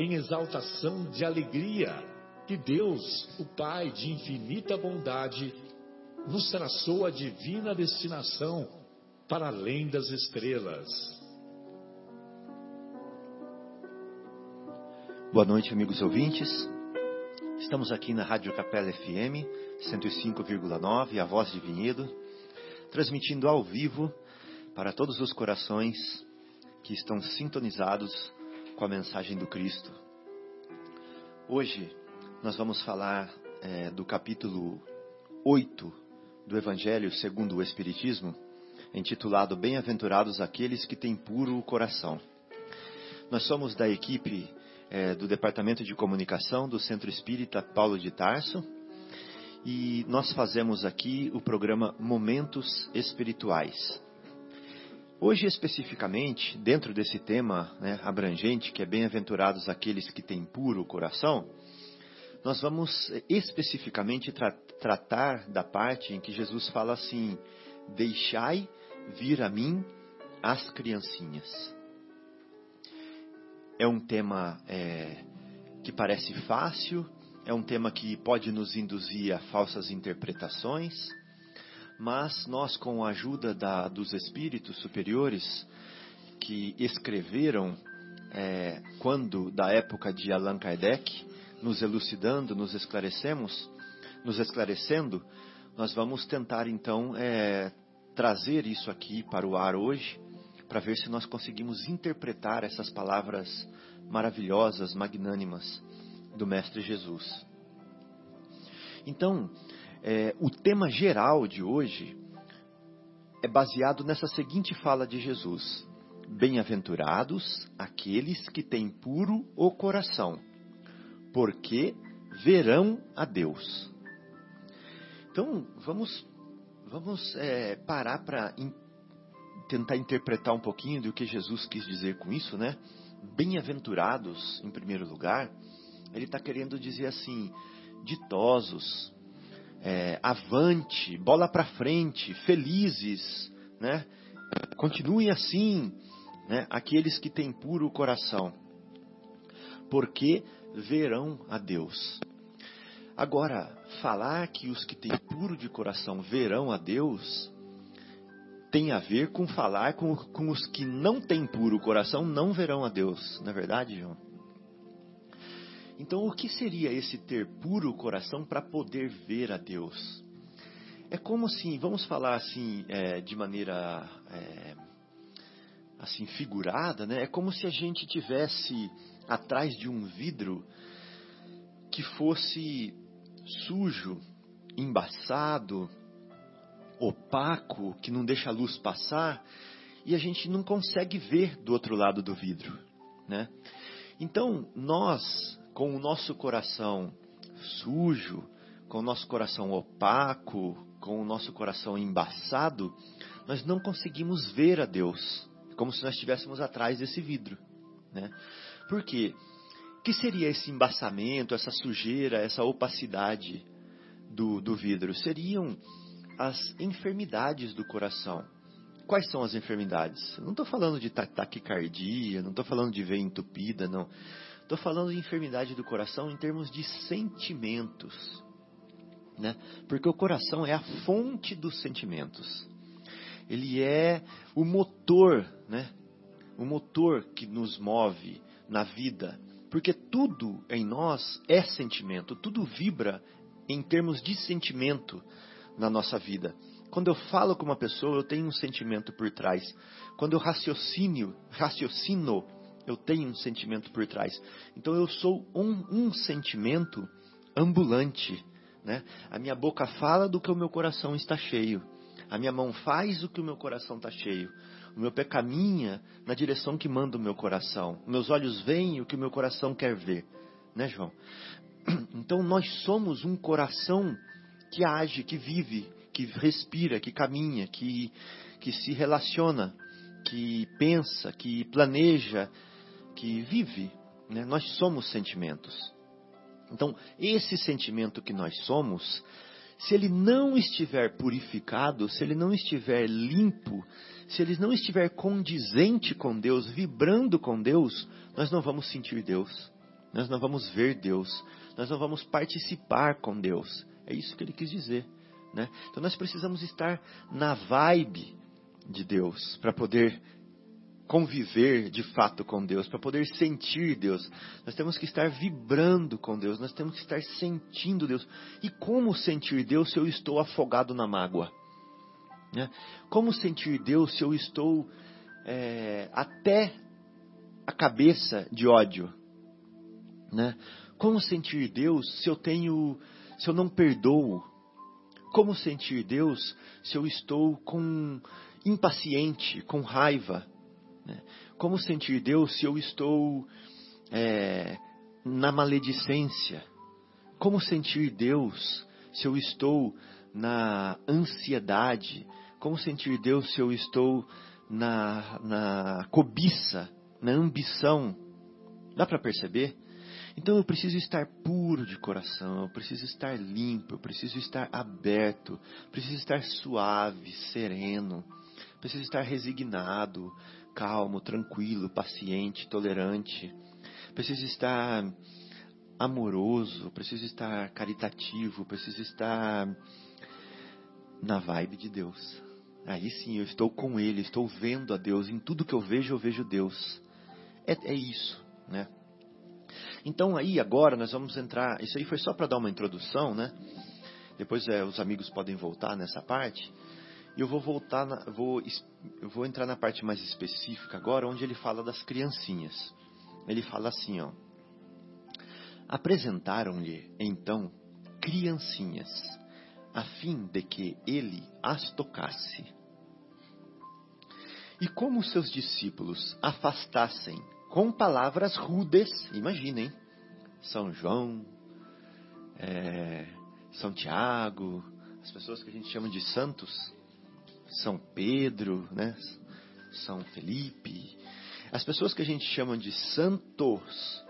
em exaltação de alegria que Deus, o Pai de infinita bondade, nos traçou a divina destinação para além das estrelas. Boa noite, amigos ouvintes. Estamos aqui na Rádio Capela FM 105,9, a voz de Vinhedo, transmitindo ao vivo para todos os corações que estão sintonizados com a mensagem do Cristo. Hoje nós vamos falar é, do capítulo 8 do Evangelho segundo o Espiritismo, intitulado Bem-aventurados aqueles que têm puro o coração. Nós somos da equipe é, do Departamento de Comunicação do Centro Espírita Paulo de Tarso e nós fazemos aqui o programa Momentos Espirituais. Hoje, especificamente, dentro desse tema né, abrangente, que é bem-aventurados aqueles que têm puro coração, nós vamos especificamente tra tratar da parte em que Jesus fala assim: Deixai vir a mim as criancinhas. É um tema é, que parece fácil, é um tema que pode nos induzir a falsas interpretações mas nós, com a ajuda da, dos espíritos superiores que escreveram é, quando da época de Allan Kardec, nos elucidando, nos esclarecemos, nos esclarecendo, nós vamos tentar então é, trazer isso aqui para o ar hoje, para ver se nós conseguimos interpretar essas palavras maravilhosas, magnânimas do Mestre Jesus. Então, é, o tema geral de hoje é baseado nessa seguinte fala de Jesus: Bem-aventurados aqueles que têm puro o coração, porque verão a Deus. Então, vamos, vamos é, parar para in, tentar interpretar um pouquinho do que Jesus quis dizer com isso, né? Bem-aventurados, em primeiro lugar, ele está querendo dizer assim: ditosos, é, avante, bola para frente, felizes, né? Continuem assim, né? Aqueles que têm puro coração, porque verão a Deus. Agora, falar que os que têm puro de coração verão a Deus tem a ver com falar com, com os que não têm puro coração não verão a Deus, não é verdade, João? Então, o que seria esse ter puro coração para poder ver a Deus? É como assim, vamos falar assim, é, de maneira é, assim figurada, né? É como se a gente tivesse atrás de um vidro que fosse sujo, embaçado, opaco, que não deixa a luz passar, e a gente não consegue ver do outro lado do vidro, né? Então, nós com o nosso coração sujo, com o nosso coração opaco, com o nosso coração embaçado, nós não conseguimos ver a Deus, como se nós estivéssemos atrás desse vidro. Né? Por quê? O que seria esse embaçamento, essa sujeira, essa opacidade do, do vidro? Seriam as enfermidades do coração. Quais são as enfermidades? Eu não estou falando de taquicardia, não estou falando de veia entupida, não. Estou falando de enfermidade do coração em termos de sentimentos. Né? Porque o coração é a fonte dos sentimentos. Ele é o motor, né? o motor que nos move na vida. Porque tudo em nós é sentimento, tudo vibra em termos de sentimento na nossa vida. Quando eu falo com uma pessoa, eu tenho um sentimento por trás. Quando eu raciocínio, raciocino, eu tenho um sentimento por trás. Então eu sou um, um sentimento ambulante. Né? A minha boca fala do que o meu coração está cheio. A minha mão faz o que o meu coração está cheio. O meu pé caminha na direção que manda o meu coração. Meus olhos veem o que o meu coração quer ver. Né, João? Então nós somos um coração que age, que vive, que respira, que caminha, que, que se relaciona, que pensa, que planeja, que vive. Né? Nós somos sentimentos. Então, esse sentimento que nós somos, se ele não estiver purificado, se ele não estiver limpo, se ele não estiver condizente com Deus, vibrando com Deus, nós não vamos sentir Deus, nós não vamos ver Deus, nós não vamos participar com Deus. É isso que ele quis dizer. Né? Então nós precisamos estar na vibe de Deus para poder conviver de fato com Deus, para poder sentir Deus. Nós temos que estar vibrando com Deus, nós temos que estar sentindo Deus. E como sentir Deus se eu estou afogado na mágoa? Né? Como sentir Deus se eu estou é, até a cabeça de ódio? Né? Como sentir Deus se eu tenho, se eu não perdoo? Como sentir Deus se eu estou com impaciente, com raiva? Né? Como sentir Deus se eu estou é, na maledicência? Como sentir Deus se eu estou na ansiedade? Como sentir Deus se eu estou na, na cobiça, na ambição? Dá para perceber? Então eu preciso estar puro de coração, eu preciso estar limpo, eu preciso estar aberto, preciso estar suave, sereno, preciso estar resignado, calmo, tranquilo, paciente, tolerante. Preciso estar amoroso, preciso estar caritativo, preciso estar na vibe de Deus. Aí sim, eu estou com Ele, estou vendo a Deus. Em tudo que eu vejo, eu vejo Deus. É, é isso, né? Então aí agora nós vamos entrar. Isso aí foi só para dar uma introdução, né? Depois é, os amigos podem voltar nessa parte. E eu vou voltar, na, vou, eu vou entrar na parte mais específica agora, onde ele fala das criancinhas. Ele fala assim, ó. Apresentaram-lhe então criancinhas, a fim de que ele as tocasse. E como seus discípulos afastassem com palavras rudes, imaginem, São João, é, São Tiago, as pessoas que a gente chama de santos, são Pedro, né? São Felipe. As pessoas que a gente chama de santos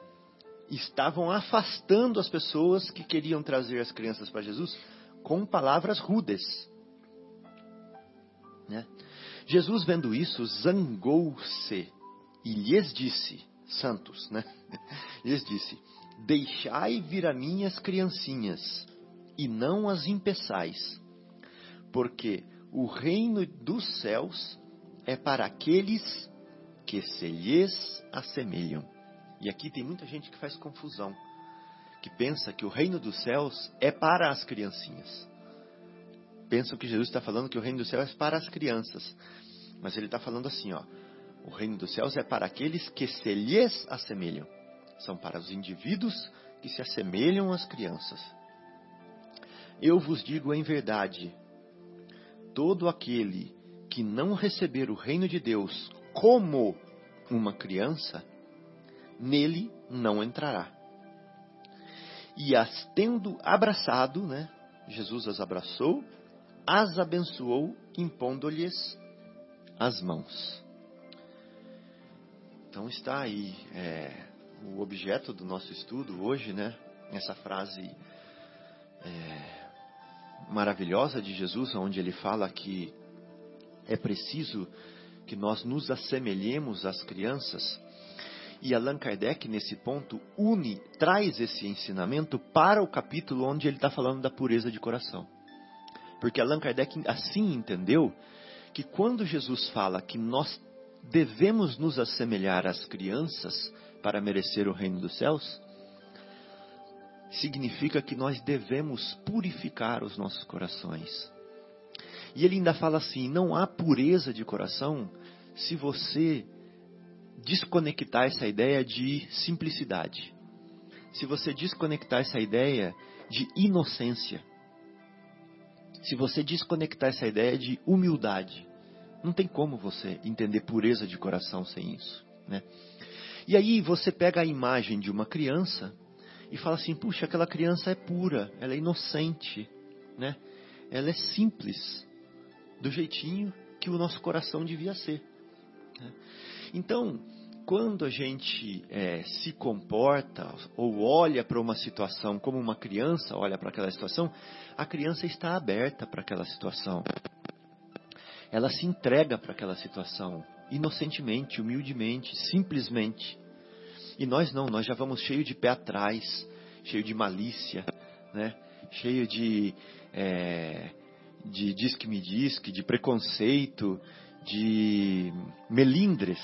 estavam afastando as pessoas que queriam trazer as crianças para Jesus com palavras rudes. Né? Jesus, vendo isso, zangou-se e lhes disse, santos, né? lhes disse: Deixai vir a minhas criancinhas e não as impeçais, porque o reino dos céus é para aqueles que se lhes assemelham. E aqui tem muita gente que faz confusão, que pensa que o reino dos céus é para as criancinhas. Pensam que Jesus está falando que o reino dos céus é para as crianças. Mas ele está falando assim, ó. O reino dos céus é para aqueles que se lhes assemelham. São para os indivíduos que se assemelham às crianças. Eu vos digo em verdade, todo aquele que não receber o reino de Deus como uma criança, nele não entrará. E as tendo abraçado, né, Jesus as abraçou, as abençoou, impondo-lhes as mãos. Então está aí é, o objeto do nosso estudo hoje, né? Essa frase é, maravilhosa de Jesus, onde ele fala que é preciso que nós nos assemelhemos às crianças. E Allan Kardec, nesse ponto, une, traz esse ensinamento para o capítulo onde ele está falando da pureza de coração. Porque Allan Kardec assim entendeu que quando Jesus fala que nós devemos nos assemelhar às crianças para merecer o reino dos céus, significa que nós devemos purificar os nossos corações. E ele ainda fala assim: não há pureza de coração se você desconectar essa ideia de simplicidade. Se você desconectar essa ideia de inocência. Se você desconectar essa ideia de humildade. Não tem como você entender pureza de coração sem isso, né? E aí você pega a imagem de uma criança e fala assim: puxa, aquela criança é pura, ela é inocente, né? Ela é simples, do jeitinho que o nosso coração devia ser. Né? Então, quando a gente é, se comporta ou olha para uma situação como uma criança olha para aquela situação, a criança está aberta para aquela situação. Ela se entrega para aquela situação inocentemente, humildemente, simplesmente. E nós não, nós já vamos cheio de pé atrás, cheio de malícia, né? cheio de, é, de diz que me diz, que de preconceito, de melindres,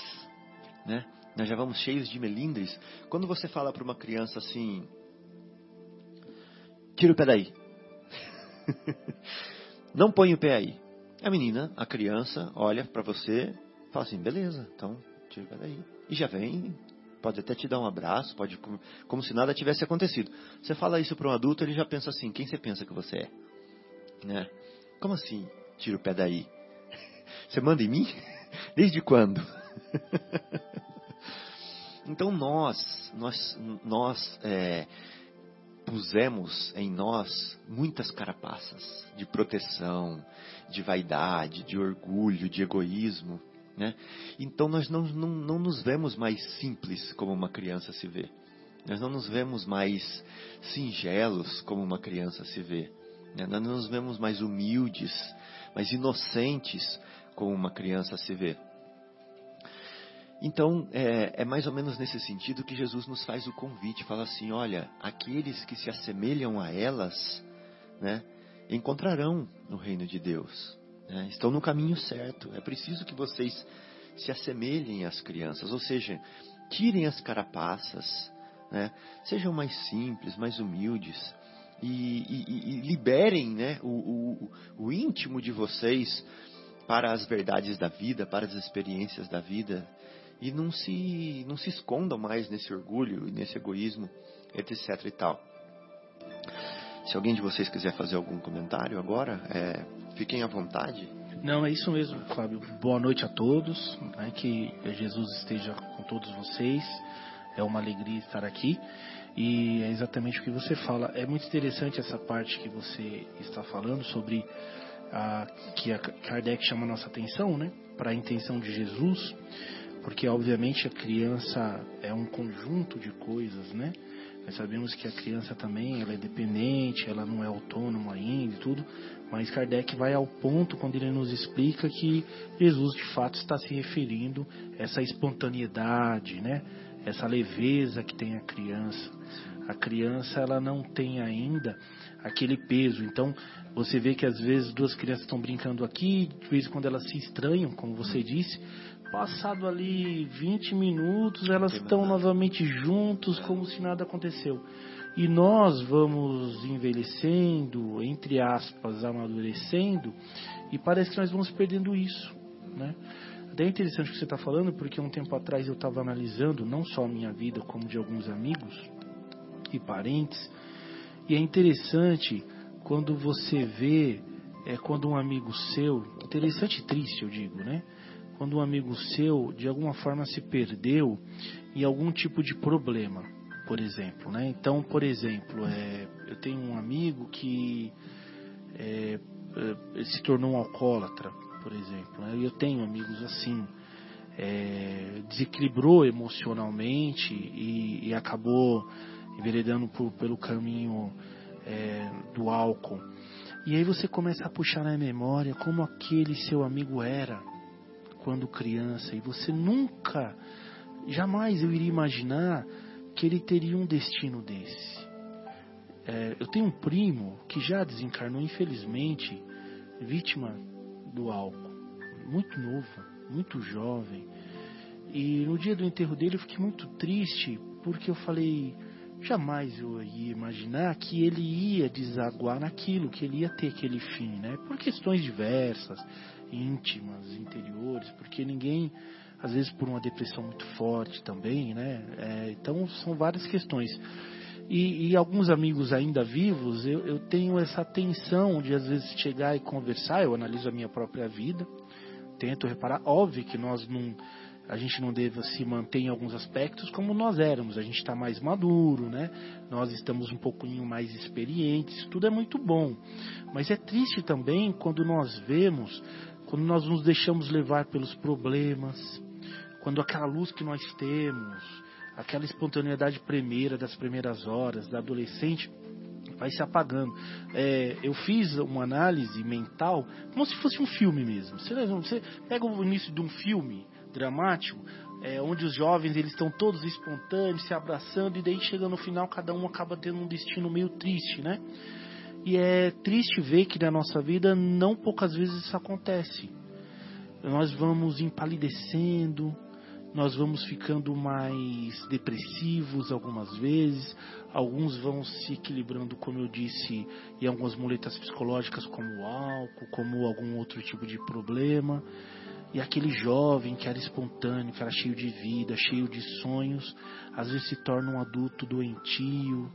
né? Nós já vamos cheios de melindres. Quando você fala para uma criança assim, tira o pé daí. Não põe o pé aí. A menina, a criança, olha para você, fala assim, beleza, então tira o pé daí. E já vem, pode até te dar um abraço, pode como, se nada tivesse acontecido. Você fala isso para um adulto, ele já pensa assim, quem você pensa que você é? Né? Como assim, tira o pé daí? Você manda em mim? Desde quando? então nós, nós, nós é, pusemos em nós muitas carapaças de proteção, de vaidade, de orgulho, de egoísmo. Né? Então nós não, não, não nos vemos mais simples como uma criança se vê. Nós não nos vemos mais singelos como uma criança se vê. Né? Nós não nos vemos mais humildes, mais inocentes como uma criança se vê. Então, é, é, mais ou menos nesse sentido que Jesus nos faz o convite, fala assim, olha, aqueles que se assemelham a elas, né, encontrarão no reino de Deus, né, estão no caminho certo. É preciso que vocês se assemelhem às crianças, ou seja, tirem as carapaças, né, sejam mais simples, mais humildes, e, e, e liberem né, o, o, o íntimo de vocês para as verdades da vida, para as experiências da vida, e não se, não se escondam mais nesse orgulho e nesse egoísmo, etc e tal. Se alguém de vocês quiser fazer algum comentário agora, é, fiquem à vontade. Não, é isso mesmo, Fábio. Boa noite a todos. Né, que Jesus esteja com todos vocês. É uma alegria estar aqui. E é exatamente o que você fala. É muito interessante essa parte que você está falando sobre a, que a Kardec chama a nossa atenção, né? Para a intenção de Jesus porque obviamente a criança é um conjunto de coisas, né? Nós sabemos que a criança também ela é dependente, ela não é autônoma ainda e tudo, mas Kardec vai ao ponto quando ele nos explica que Jesus de fato está se referindo a essa espontaneidade, né? Essa leveza que tem a criança. A criança ela não tem ainda aquele peso. Então você vê que às vezes duas crianças estão brincando aqui, de vez em quando elas se estranham, como você disse, Passado ali 20 minutos, elas estão novamente juntos, como se nada aconteceu. E nós vamos envelhecendo, entre aspas, amadurecendo, e parece que nós vamos perdendo isso, né? Até é interessante o que você está falando, porque um tempo atrás eu estava analisando não só a minha vida, como de alguns amigos e parentes, e é interessante quando você vê, é quando um amigo seu, interessante e triste eu digo, né? Quando um amigo seu de alguma forma se perdeu em algum tipo de problema, por exemplo, né? Então, por exemplo, é, eu tenho um amigo que é, é, se tornou um alcoólatra, por exemplo. Né? Eu tenho amigos assim, é, desequilibrou emocionalmente e, e acabou enveredando por, pelo caminho é, do álcool. E aí você começa a puxar na memória como aquele seu amigo era quando criança e você nunca, jamais eu iria imaginar que ele teria um destino desse. É, eu tenho um primo que já desencarnou, infelizmente, vítima do álcool, muito novo, muito jovem. E no dia do enterro dele eu fiquei muito triste, porque eu falei, jamais eu ia imaginar que ele ia desaguar naquilo, que ele ia ter aquele fim, né? Por questões diversas, íntimas, interiores, porque ninguém, às vezes por uma depressão muito forte também, né? É, então são várias questões. E, e, alguns amigos ainda vivos, eu, eu tenho essa tensão de às vezes chegar e conversar, eu analiso a minha própria vida, tento reparar, óbvio que nós não a gente não deve se manter em alguns aspectos como nós éramos. A gente está mais maduro, né? Nós estamos um pouquinho mais experientes. Tudo é muito bom, mas é triste também quando nós vemos, quando nós nos deixamos levar pelos problemas, quando aquela luz que nós temos, aquela espontaneidade primeira das primeiras horas, da adolescente, vai se apagando. É, eu fiz uma análise mental como se fosse um filme mesmo. Você, pega o início de um filme dramático, é, onde os jovens eles estão todos espontâneos, se abraçando, e daí chega no final cada um acaba tendo um destino meio triste, né? E é triste ver que na nossa vida não poucas vezes isso acontece. Nós vamos empalidecendo, nós vamos ficando mais depressivos algumas vezes, alguns vão se equilibrando, como eu disse, em algumas muletas psicológicas, como o álcool, como algum outro tipo de problema. E aquele jovem que era espontâneo, que era cheio de vida, cheio de sonhos, às vezes se torna um adulto doentio,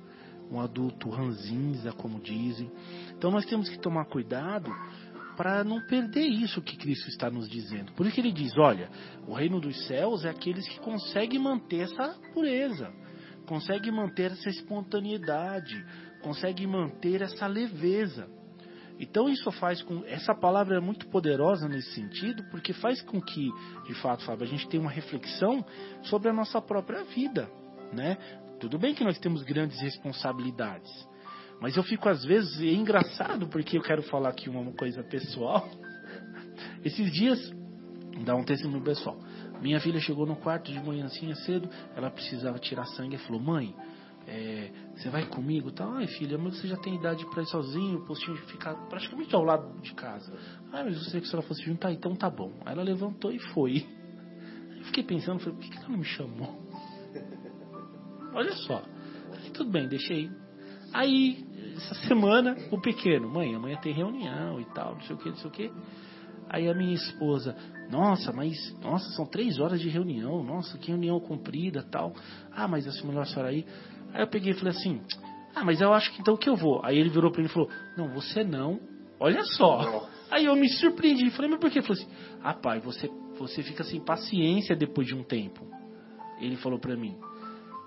um adulto ranzinza, como dizem. Então nós temos que tomar cuidado para não perder isso que Cristo está nos dizendo. Por isso que ele diz: olha, o reino dos céus é aqueles que conseguem manter essa pureza, conseguem manter essa espontaneidade, conseguem manter essa leveza. Então isso faz com essa palavra é muito poderosa nesse sentido, porque faz com que, de fato, Fábio, a gente tenha uma reflexão sobre a nossa própria vida, né? Tudo bem que nós temos grandes responsabilidades, mas eu fico às vezes é engraçado porque eu quero falar aqui uma coisa pessoal. Esses dias, dá um testemunho pessoal. Minha filha chegou no quarto de manhãzinha cedo, ela precisava tirar sangue e falou: "Mãe, é, você vai comigo? Tá, ai filha, mas você já tem idade para ir sozinho, o postinho ficar praticamente ao lado de casa. Ah, mas você que se ela fosse juntar, então tá bom. Aí ela levantou e foi. Eu fiquei pensando, falei, por que ela não me chamou? Olha só. Falei, tudo bem, deixei. Aí, essa semana, o pequeno, mãe, amanhã tem reunião e tal, não sei o que, não sei o que. Aí a minha esposa, nossa, mas nossa, são três horas de reunião, nossa, que reunião comprida tal. Ah, mas é melhor a senhora aí. Aí eu peguei e falei assim: Ah, mas eu acho que então que eu vou. Aí ele virou para ele e falou: Não, você não. Olha só. Aí eu me surpreendi. Falei: Mas por quê? Ele falou assim: Ah, pai, você, você fica sem paciência depois de um tempo. Ele falou para mim: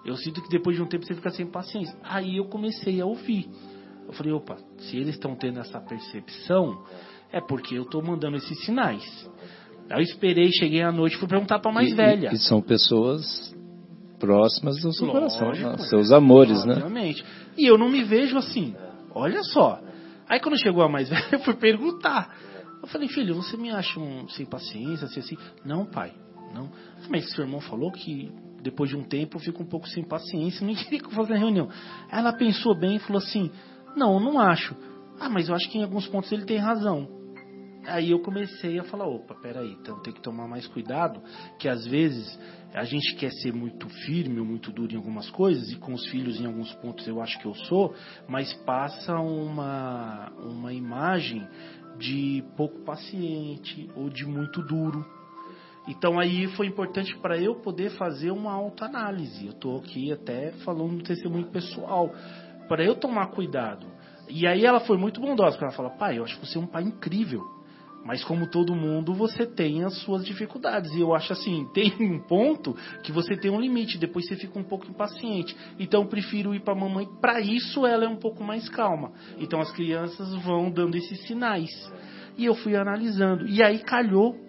Eu sinto que depois de um tempo você fica sem paciência. Aí eu comecei a ouvir. Eu falei: Opa, se eles estão tendo essa percepção, é porque eu estou mandando esses sinais. Aí eu esperei, cheguei à noite, fui perguntar para mais e, velha. E, e são pessoas próximas do seu Lógico, coração, né? seus amores, obviamente. né? E eu não me vejo assim. Olha só. Aí quando chegou a mais velha, eu fui perguntar. Eu falei, filho, você me acha um sem paciência, assim, assim? Não, pai, não. Mas seu irmão falou que depois de um tempo eu fico um pouco sem paciência, não queria fazer a reunião. Ela pensou bem e falou assim, não, não acho. Ah, mas eu acho que em alguns pontos ele tem razão. Aí eu comecei a falar, opa, peraí, então tem que tomar mais cuidado, que às vezes a gente quer ser muito firme ou muito duro em algumas coisas, e com os filhos em alguns pontos eu acho que eu sou, mas passa uma, uma imagem de pouco paciente ou de muito duro. Então aí foi importante para eu poder fazer uma autoanálise. Eu estou aqui até falando do testemunho pessoal, para eu tomar cuidado. E aí ela foi muito bondosa, porque ela fala, pai, eu acho que você é um pai incrível. Mas como todo mundo, você tem as suas dificuldades. E eu acho assim, tem um ponto que você tem um limite, depois você fica um pouco impaciente. Então eu prefiro ir para a mamãe, para isso ela é um pouco mais calma. Então as crianças vão dando esses sinais. E eu fui analisando. E aí calhou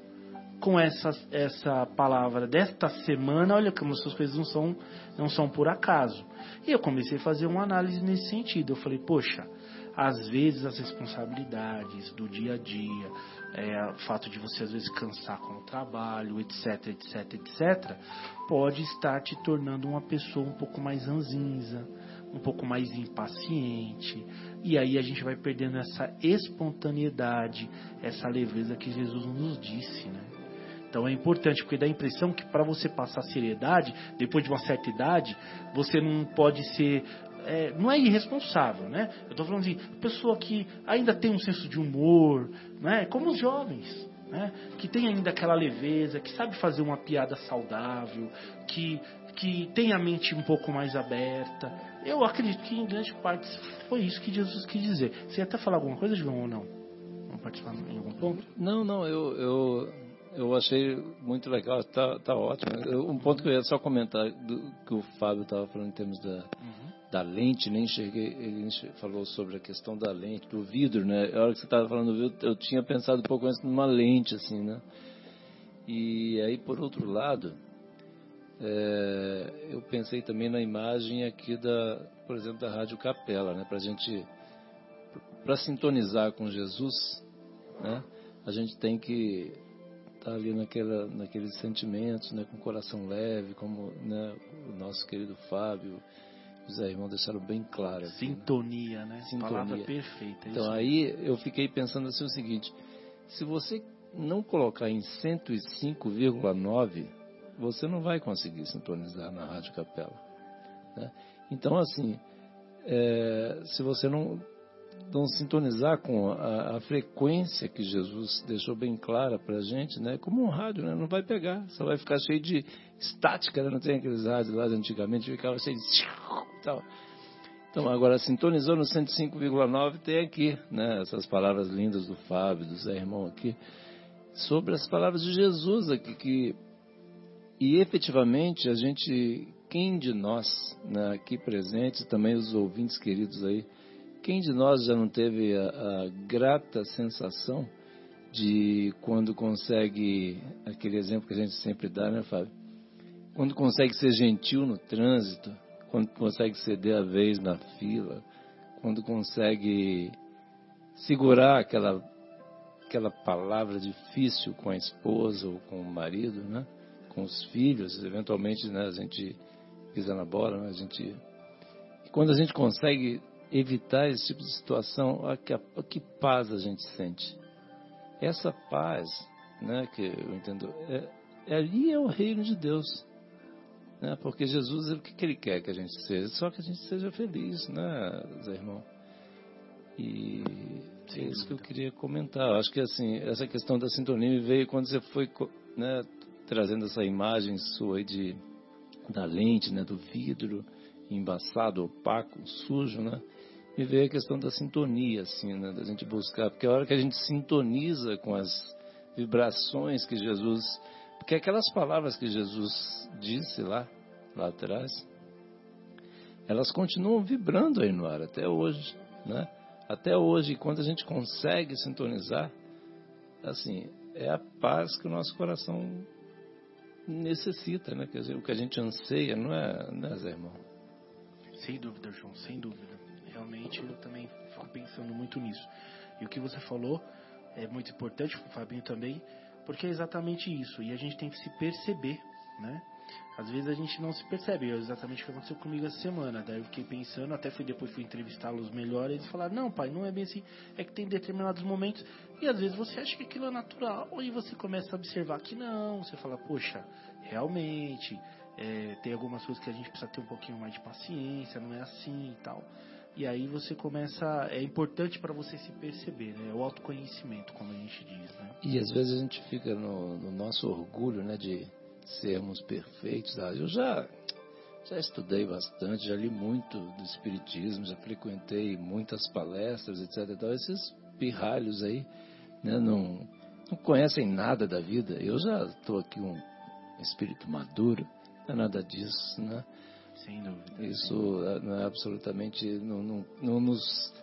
com essa, essa palavra desta semana, olha como essas coisas não são, não são por acaso. E eu comecei a fazer uma análise nesse sentido. Eu falei, poxa, às vezes as responsabilidades do dia a dia, é, o fato de você às vezes cansar com o trabalho, etc, etc, etc, pode estar te tornando uma pessoa um pouco mais ranzinza, um pouco mais impaciente, e aí a gente vai perdendo essa espontaneidade, essa leveza que Jesus nos disse, né? Então é importante, porque dá a impressão que para você passar seriedade, depois de uma certa idade, você não pode ser. É, não é irresponsável, né? Eu estou falando de pessoa que ainda tem um senso de humor, né? Como os jovens. Né? que tem ainda aquela leveza, que sabe fazer uma piada saudável, que, que tem a mente um pouco mais aberta. Eu acredito que em grande parte foi isso que Jesus quis dizer. Você ia até falar alguma coisa, João, ou não? Vamos participar em algum ponto? Não, não, eu, eu, eu achei muito legal, tá, tá ótimo. Eu, um ponto que eu ia só comentar do que o Fábio estava falando em termos da, uhum. da lente, nem enxerguei, ele falou sobre a questão da lente, do vidro, né? A hora que você estava falando do vidro, eu tinha pensado um pouco antes numa lente, assim, né? E aí, por outro lado, é, eu pensei também na imagem aqui da, por exemplo, da Rádio Capela, né? Para gente, para sintonizar com Jesus, né? A gente tem que tá ali naquela, naqueles sentimentos, né? Com o coração leve, como né? o nosso querido Fábio, os irmãos deixaram bem claro. Né? Sintonia, né? né? Sintonia. Palavra perfeita. É então aí eu fiquei pensando assim o seguinte: se você não colocar em 105,9 você não vai conseguir sintonizar na Rádio Capela. Né? Então, assim, é, se você não, não sintonizar com a, a, frequência que Jesus deixou bem clara para a gente, né? como um rádio, né? não vai pegar, só vai ficar cheio de estática, né? não tem aqueles rádios lá de antigamente, ficava cheio de... Tal. Então, agora, sintonizou no 105,9, tem aqui, né, essas palavras lindas do Fábio, do Zé Irmão aqui, sobre as palavras de Jesus aqui, que e efetivamente, a gente, quem de nós, né, aqui presentes, também os ouvintes queridos aí, quem de nós já não teve a, a grata sensação de quando consegue, aquele exemplo que a gente sempre dá, né, Fábio? Quando consegue ser gentil no trânsito, quando consegue ceder a vez na fila, quando consegue segurar aquela, aquela palavra difícil com a esposa ou com o marido, né? com os filhos, eventualmente né, a gente pisa na bola, né, a gente e quando a gente consegue evitar esse tipo de situação, a que, que paz a gente sente. Essa paz, né, que eu entendo, é, é, ali é o reino de Deus. Né, porque Jesus, o que, que ele quer que a gente seja? Só que a gente seja feliz, né, Zé Irmão? E é isso que eu queria comentar. Eu acho que assim, essa questão da sintonia veio quando você foi né, trazendo essa imagem sua aí de, da lente, né, do vidro embaçado, opaco, sujo, né? Me veio a questão da sintonia, assim, né, da gente buscar, porque a hora que a gente sintoniza com as vibrações que Jesus, porque aquelas palavras que Jesus disse lá, lá atrás, elas continuam vibrando aí no ar até hoje, né? Até hoje, quando a gente consegue sintonizar, assim, é a paz que o nosso coração necessita, né? Quer dizer, o que a gente anseia, não é, não é Zé irmão? Sem dúvida, João, sem dúvida. Realmente eu também fico pensando muito nisso. E o que você falou é muito importante, o Fabinho também, porque é exatamente isso. E a gente tem que se perceber, né? Às vezes a gente não se percebe, é exatamente o que aconteceu comigo essa semana. Daí eu fiquei pensando, até fui depois fui entrevistá-los melhor, e eles falaram, não pai, não é bem assim, é que tem determinados momentos, e às vezes você acha que aquilo é natural, e você começa a observar que não, você fala, poxa, realmente, é, tem algumas coisas que a gente precisa ter um pouquinho mais de paciência, não é assim e tal. E aí você começa, é importante para você se perceber, né? O autoconhecimento, como a gente diz, né? E às vezes a gente fica no, no nosso orgulho, né, de sermos perfeitos. Ah, eu já, já estudei bastante, já li muito do Espiritismo, já frequentei muitas palestras, etc. Então, esses pirralhos aí né, não, não conhecem nada da vida. Eu já estou aqui um espírito maduro, não é nada disso, né? Sem dúvida. Isso não é absolutamente, não, não, não nos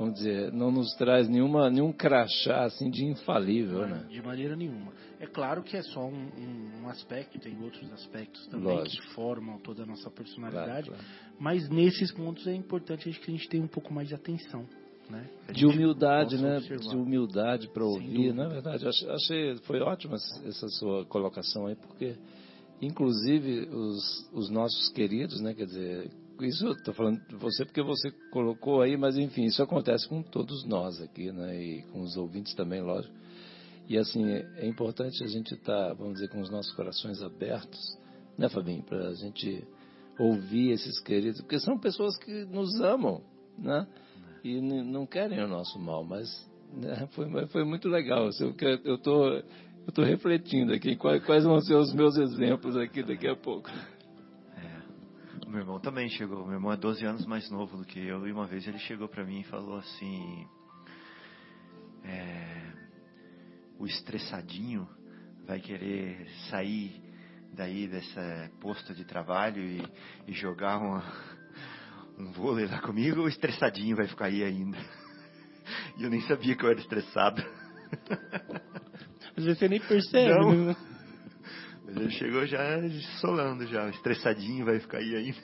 vamos dizer, não nos traz nenhuma, nenhum crachá assim de infalível, né? De maneira nenhuma. É claro que é só um, um, um aspecto, tem outros aspectos também Lógico. que formam toda a nossa personalidade, claro, claro. mas nesses pontos é importante que a gente tenha um pouco mais de atenção. Né? De humildade, né? Observar. De humildade para ouvir, não é verdade? Achei, foi ótima essa sua colocação aí, porque inclusive os, os nossos queridos, né? Quer dizer, isso eu estou falando de você porque você colocou aí, mas enfim, isso acontece com todos nós aqui, né? E com os ouvintes também, lógico. E assim, é importante a gente estar, tá, vamos dizer, com os nossos corações abertos, né, Fabinho? Para a gente ouvir esses queridos, porque são pessoas que nos amam, né? E não querem o nosso mal, mas né, foi, foi muito legal. Eu estou eu tô refletindo aqui quais, quais vão ser os meus exemplos aqui daqui a pouco. É, meu irmão também chegou. Meu irmão é 12 anos mais novo do que eu e uma vez ele chegou para mim e falou assim: é, o estressadinho vai querer sair daí desse posto de trabalho e, e jogar uma, um vôlei lá comigo, o estressadinho vai ficar aí ainda. E eu nem sabia que eu era estressado. Às vezes você nem percebe. Não. Né? Mas ele chegou já solando já, estressadinho vai ficar aí ainda.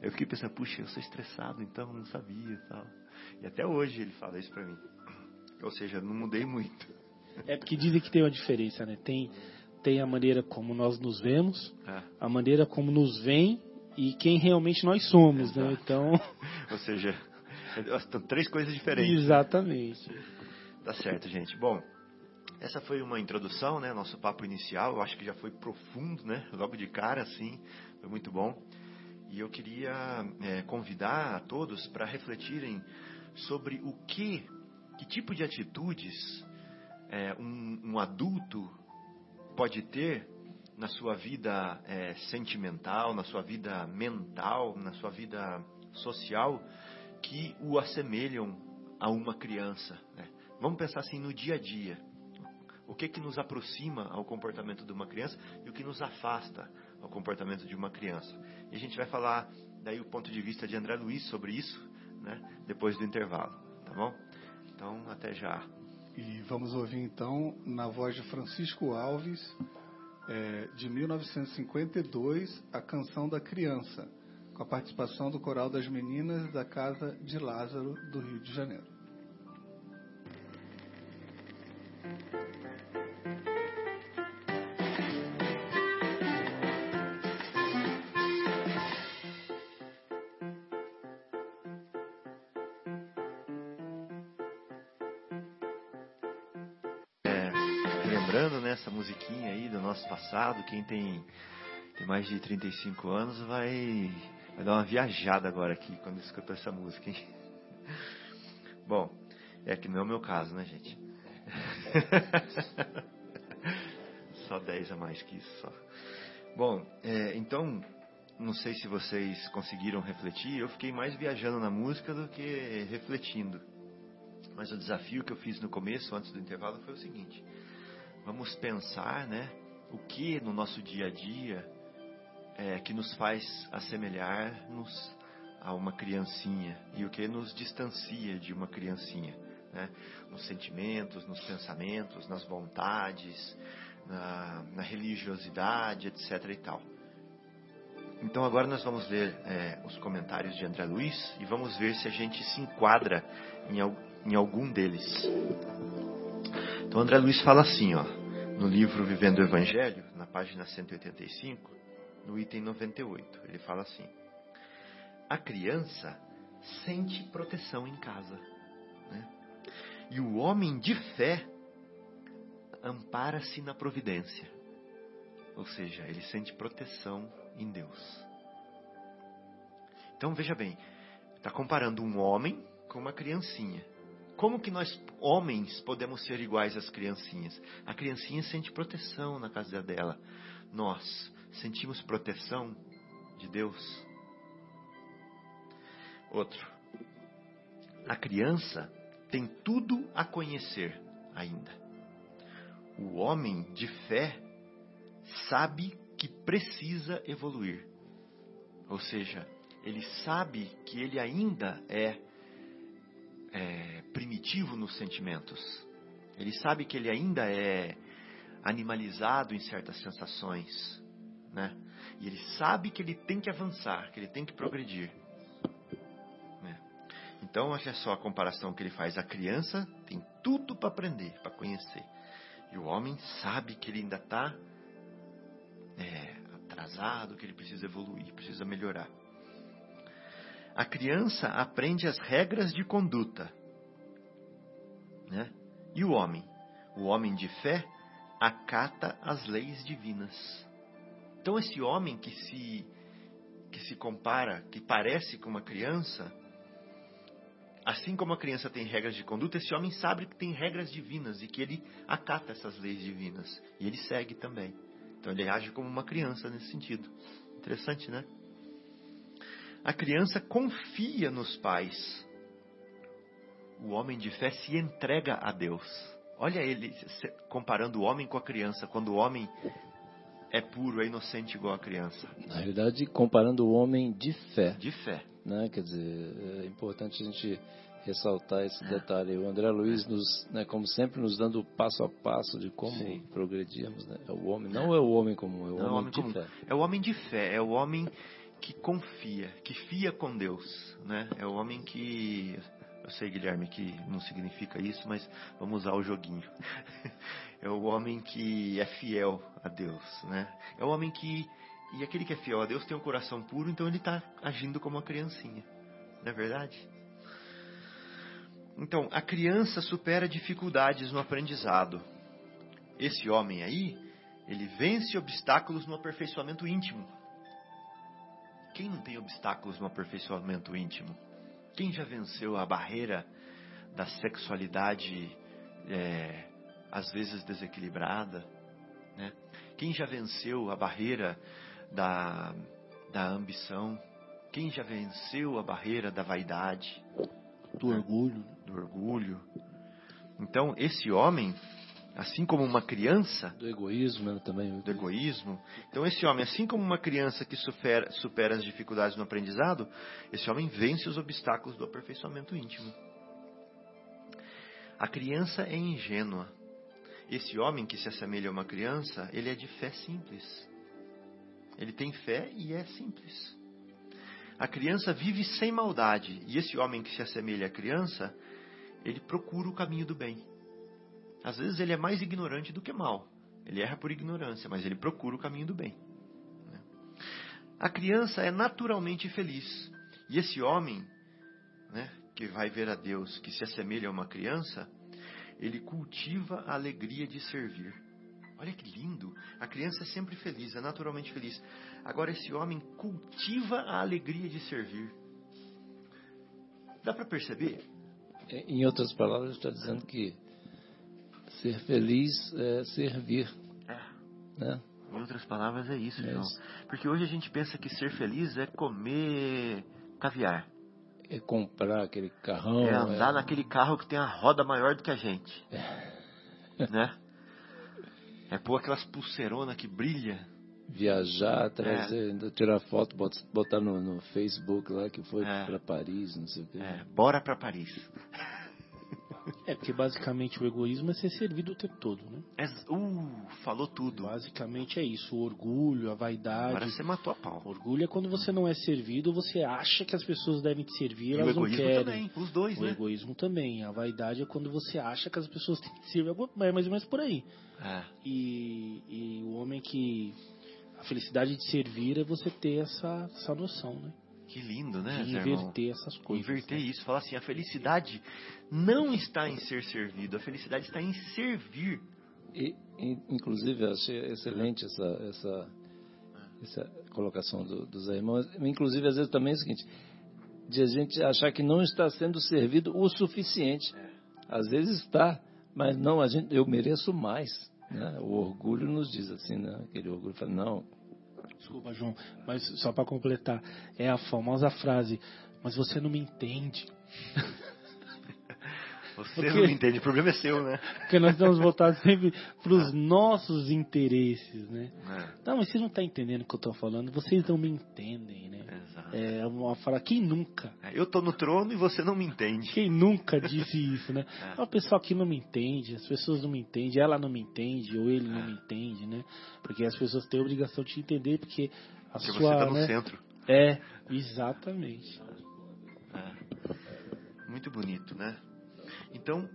Eu fiquei pensando, puxa, eu sou estressado, então não sabia e tal. E até hoje ele fala isso pra mim. Ou seja, não mudei muito. É porque dizem que tem uma diferença, né? Tem, tem a maneira como nós nos vemos, é. a maneira como nos veem e quem realmente nós somos, né? Exato. né? Então. Ou seja, são três coisas diferentes. Exatamente. Tá certo, gente. Bom, essa foi uma introdução, né? Nosso papo inicial. Eu acho que já foi profundo, né? Logo de cara, assim. Foi muito bom. E eu queria é, convidar a todos para refletirem sobre o que, que tipo de atitudes é, um, um, adulto pode ter na sua vida é, sentimental, na sua vida mental, na sua vida social, que o assemelham a uma criança. Né? Vamos pensar assim no dia a dia. O que que nos aproxima ao comportamento de uma criança e o que nos afasta ao comportamento de uma criança. E a gente vai falar daí o ponto de vista de André Luiz sobre isso, né? Depois do intervalo, tá bom? Então, até já. E vamos ouvir então, na voz de Francisco Alves, é, de 1952, a Canção da Criança, com a participação do Coral das Meninas da Casa de Lázaro, do Rio de Janeiro. Essa musiquinha aí do nosso passado, quem tem, tem mais de 35 anos vai, vai dar uma viajada agora aqui quando escutou essa música, hein? Bom, é que não é o meu caso, né, gente? só 10 a mais que isso, só. Bom, é, então, não sei se vocês conseguiram refletir, eu fiquei mais viajando na música do que refletindo. Mas o desafio que eu fiz no começo, antes do intervalo, foi o seguinte: vamos pensar, né, o que no nosso dia a dia é, que nos faz assemelhar-nos a uma criancinha e o que nos distancia de uma criancinha, né, nos sentimentos, nos pensamentos, nas vontades, na, na religiosidade, etc. e tal. Então agora nós vamos ler é, os comentários de André Luiz e vamos ver se a gente se enquadra em, em algum deles. Então André Luiz fala assim, ó, no livro Vivendo o Evangelho, na página 185, no item 98, ele fala assim: A criança sente proteção em casa, né? E o homem de fé ampara-se na providência, ou seja, ele sente proteção em Deus. Então veja bem, está comparando um homem com uma criancinha. Como que nós, homens, podemos ser iguais às criancinhas? A criancinha sente proteção na casa dela. Nós sentimos proteção de Deus? Outro. A criança tem tudo a conhecer ainda. O homem de fé sabe que precisa evoluir. Ou seja, ele sabe que ele ainda é é, primitivo nos sentimentos. Ele sabe que ele ainda é animalizado em certas sensações, né? E ele sabe que ele tem que avançar, que ele tem que progredir. Então, olha só a comparação que ele faz. A criança tem tudo para aprender, para conhecer. E o homem sabe que ele ainda está é, atrasado, que ele precisa evoluir, precisa melhorar. A criança aprende as regras de conduta. Né? E o homem? o homem de fé, acata as leis divinas. Então esse homem que se que se compara, que parece com uma criança, assim como a criança tem regras de conduta, esse homem sabe que tem regras divinas e que ele acata essas leis divinas e ele segue também. Então ele age como uma criança nesse sentido. Interessante, né? A criança confia nos pais. O homem de fé se entrega a Deus. Olha ele comparando o homem com a criança, quando o homem é puro, é inocente igual a criança. Na realidade, comparando o homem de fé. De fé. Né? Quer dizer, é importante a gente ressaltar esse detalhe. O André Luiz, nos, né, como sempre, nos dando passo a passo de como Sim. progredirmos. Né? É o homem, não é o homem comum, é o Não, homem, homem de comum. fé. É o homem de fé, é o homem que confia, que fia com Deus, né? É o homem que eu sei, Guilherme, que não significa isso, mas vamos usar o joguinho. É o homem que é fiel a Deus, né? É o homem que e aquele que é fiel a Deus tem um coração puro, então ele está agindo como uma criancinha, não é verdade? Então, a criança supera dificuldades no aprendizado. Esse homem aí, ele vence obstáculos no aperfeiçoamento íntimo. Quem não tem obstáculos no aperfeiçoamento íntimo? Quem já venceu a barreira da sexualidade, é, às vezes desequilibrada? Né? Quem já venceu a barreira da, da ambição? Quem já venceu a barreira da vaidade? Do orgulho. do orgulho. Então, esse homem, assim como uma criança, Do egoísmo né, também. do egoísmo, então esse homem, assim como uma criança que supera, supera as dificuldades no aprendizado, esse homem vence os obstáculos do aperfeiçoamento íntimo. A criança é ingênua. Esse homem que se assemelha a uma criança, ele é de fé simples. Ele tem fé e é simples. A criança vive sem maldade, e esse homem que se assemelha à criança, ele procura o caminho do bem. Às vezes ele é mais ignorante do que mal. Ele erra por ignorância, mas ele procura o caminho do bem. né? A criança é naturalmente feliz. E esse homem, né, que vai ver a Deus, que se assemelha a uma criança, ele cultiva a alegria de servir. Olha que lindo! A criança é sempre feliz, é naturalmente feliz. Agora esse homem cultiva a alegria de servir. Dá para perceber? É, Em outras palavras, está dizendo que ser feliz é servir. Né? Em outras palavras, é isso, É João. isso. Porque hoje a gente pensa que ser feliz é comer caviar. É comprar aquele carrão. é andar é- naquele carro que tem a roda maior do que a gente. né? É pôr aquelas pulseironas que brilha. viajar, trazer, ainda tirar foto, bot- botar no, no Facebook lá que foi É. para Paris, não sei o quê. É, bora pra Paris. É, porque basicamente o egoísmo é ser servido o tempo todo, né? É, uh, falou tudo. Basicamente é isso, o orgulho, a vaidade. Agora você matou a pau. Orgulho é quando você não é servido, você acha que as pessoas devem te servir, E o elas não egoísmo querem. também, os dois, O né? egoísmo também. A vaidade é quando você acha que as pessoas têm que te servir. É mais ou menos por aí. É, E, e o homem que. A felicidade de servir é você ter essa, essa noção, né? Que lindo, né, irmão? inverter essas coisas. Inverter né? isso, falar assim, a felicidade não está em ser servido, a felicidade está em servir. E, in- inclusive, eu achei excelente essa, essa, essa colocação do, do Zé Irmão. Inclusive, às vezes também é o seguinte, de a gente achar que não está sendo servido o suficiente. Às vezes está, mas não, a gente, eu mereço mais. Né? O orgulho nos diz assim, né? Aquele orgulho fala, não, Desculpa, João, mas só para completar, é a famosa frase, mas você não me entende. Você Porque- não entende, o problema é seu, né? Porque nós estamos voltados sempre para os nossos interesses, né? É, Não, mas vocês não estão entendendo o que eu estou falando, vocês não me entendem, né? exato. É uma fala, quem nunca? É, Eu tô no trono e você não me entende. Quem nunca disse isso, né? É. O pessoal aqui não me entende, as pessoas não me entendem, ela não me entende, ou ele não É. me entende, né? Porque as pessoas têm a obrigação de te entender, porque a Porque sua. você tá no né? centro. É, exatamente. É. Muito bonito, né? Então,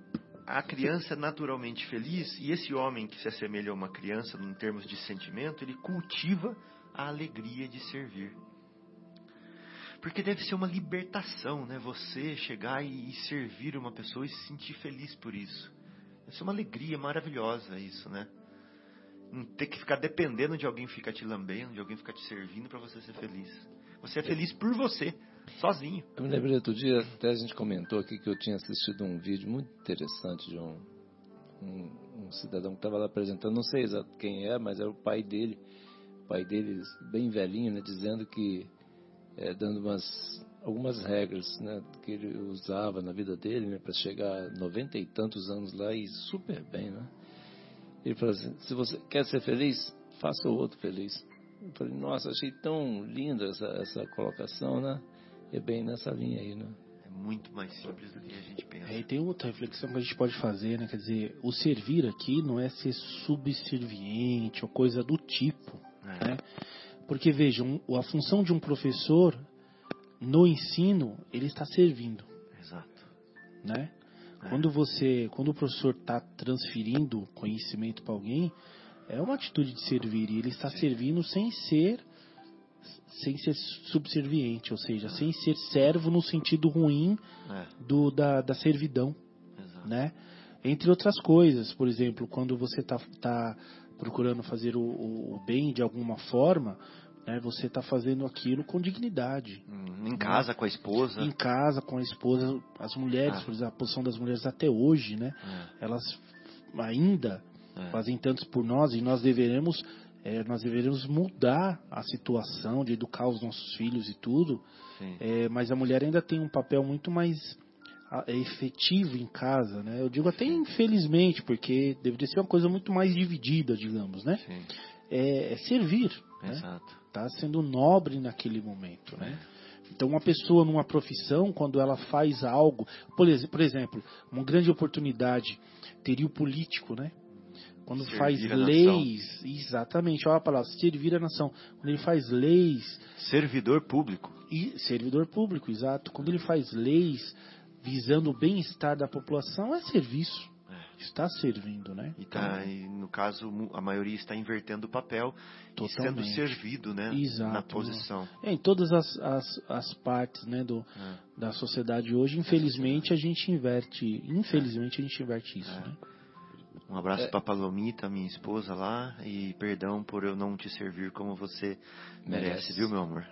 a criança é naturalmente feliz e esse homem que se assemelha a uma criança em termos de sentimento, ele cultiva a alegria de servir. Porque deve ser uma libertação, né? Você chegar e servir uma pessoa e se sentir feliz por isso. Isso é uma alegria maravilhosa, isso, né? Não ter que ficar dependendo de alguém ficar te lambendo, de alguém ficar te servindo para você ser feliz. Você é feliz por você, sozinho. Eu me lembrei outro dia, até a gente comentou aqui que eu tinha assistido um vídeo muito interessante de um, um, um cidadão que estava lá apresentando, não sei exato quem é, mas era o pai dele, o pai dele bem velhinho, né, dizendo que, é, dando umas, algumas regras né, que ele usava na vida dele né, para chegar a noventa e tantos anos lá e super bem, né? Ele falou assim, se você quer ser feliz, faça o outro feliz. Eu falei, nossa, achei tão linda essa, essa colocação, né? É bem nessa linha aí, né? É muito mais simples do que a gente pensa. É, e tem outra reflexão que a gente pode fazer, né? Quer dizer, o servir aqui não é ser subserviente ou coisa do tipo, É. né? Porque vejam, a função de um professor no ensino, ele está servindo, Exato. né? É. Quando você, quando o professor está transferindo conhecimento para alguém, é uma atitude de servir e ele está servindo sem ser sem ser subserviente, ou seja, sem ser servo no sentido ruim É, do, da, da servidão, exato. né? Entre outras coisas, por exemplo, quando você está tá procurando fazer o, o, o bem de alguma forma, né, você está fazendo aquilo com dignidade. Hum, Em casa, com a esposa. Em casa, com a esposa, as mulheres, Ah. por exemplo, a posição das mulheres até hoje, né? É, Elas ainda é. fazem tantos por nós e nós deveremos é, nós deveremos mudar a situação de educar os nossos filhos e tudo Sim. é, mas a mulher ainda tem um papel muito mais é, efetivo em casa né eu digo até infelizmente porque deveria ser uma coisa muito mais dividida digamos né Sim. é, é servir né? Exato. tá sendo nobre naquele momento, né? Então, uma pessoa numa profissão, quando ela faz algo, por exemplo, uma grande oportunidade teria o político, né? Quando Servir faz leis, exatamente, olha a palavra, servir a nação. Quando ele faz leis, Servidor público. e servidor público, exato. Quando ele faz leis visando o bem-estar da população, é serviço. É. Está servindo, né? E, tá, e no caso, a maioria está invertendo o papel e sendo Totalmente. servido né, Exato. na posição. É, em todas as, as, as partes né, do, É. da sociedade hoje, infelizmente a gente inverte, infelizmente a gente inverte isso, É. né? Um abraço É. para Palomita, minha esposa lá, e perdão por eu não te servir como você merece, Merece. viu, meu amor?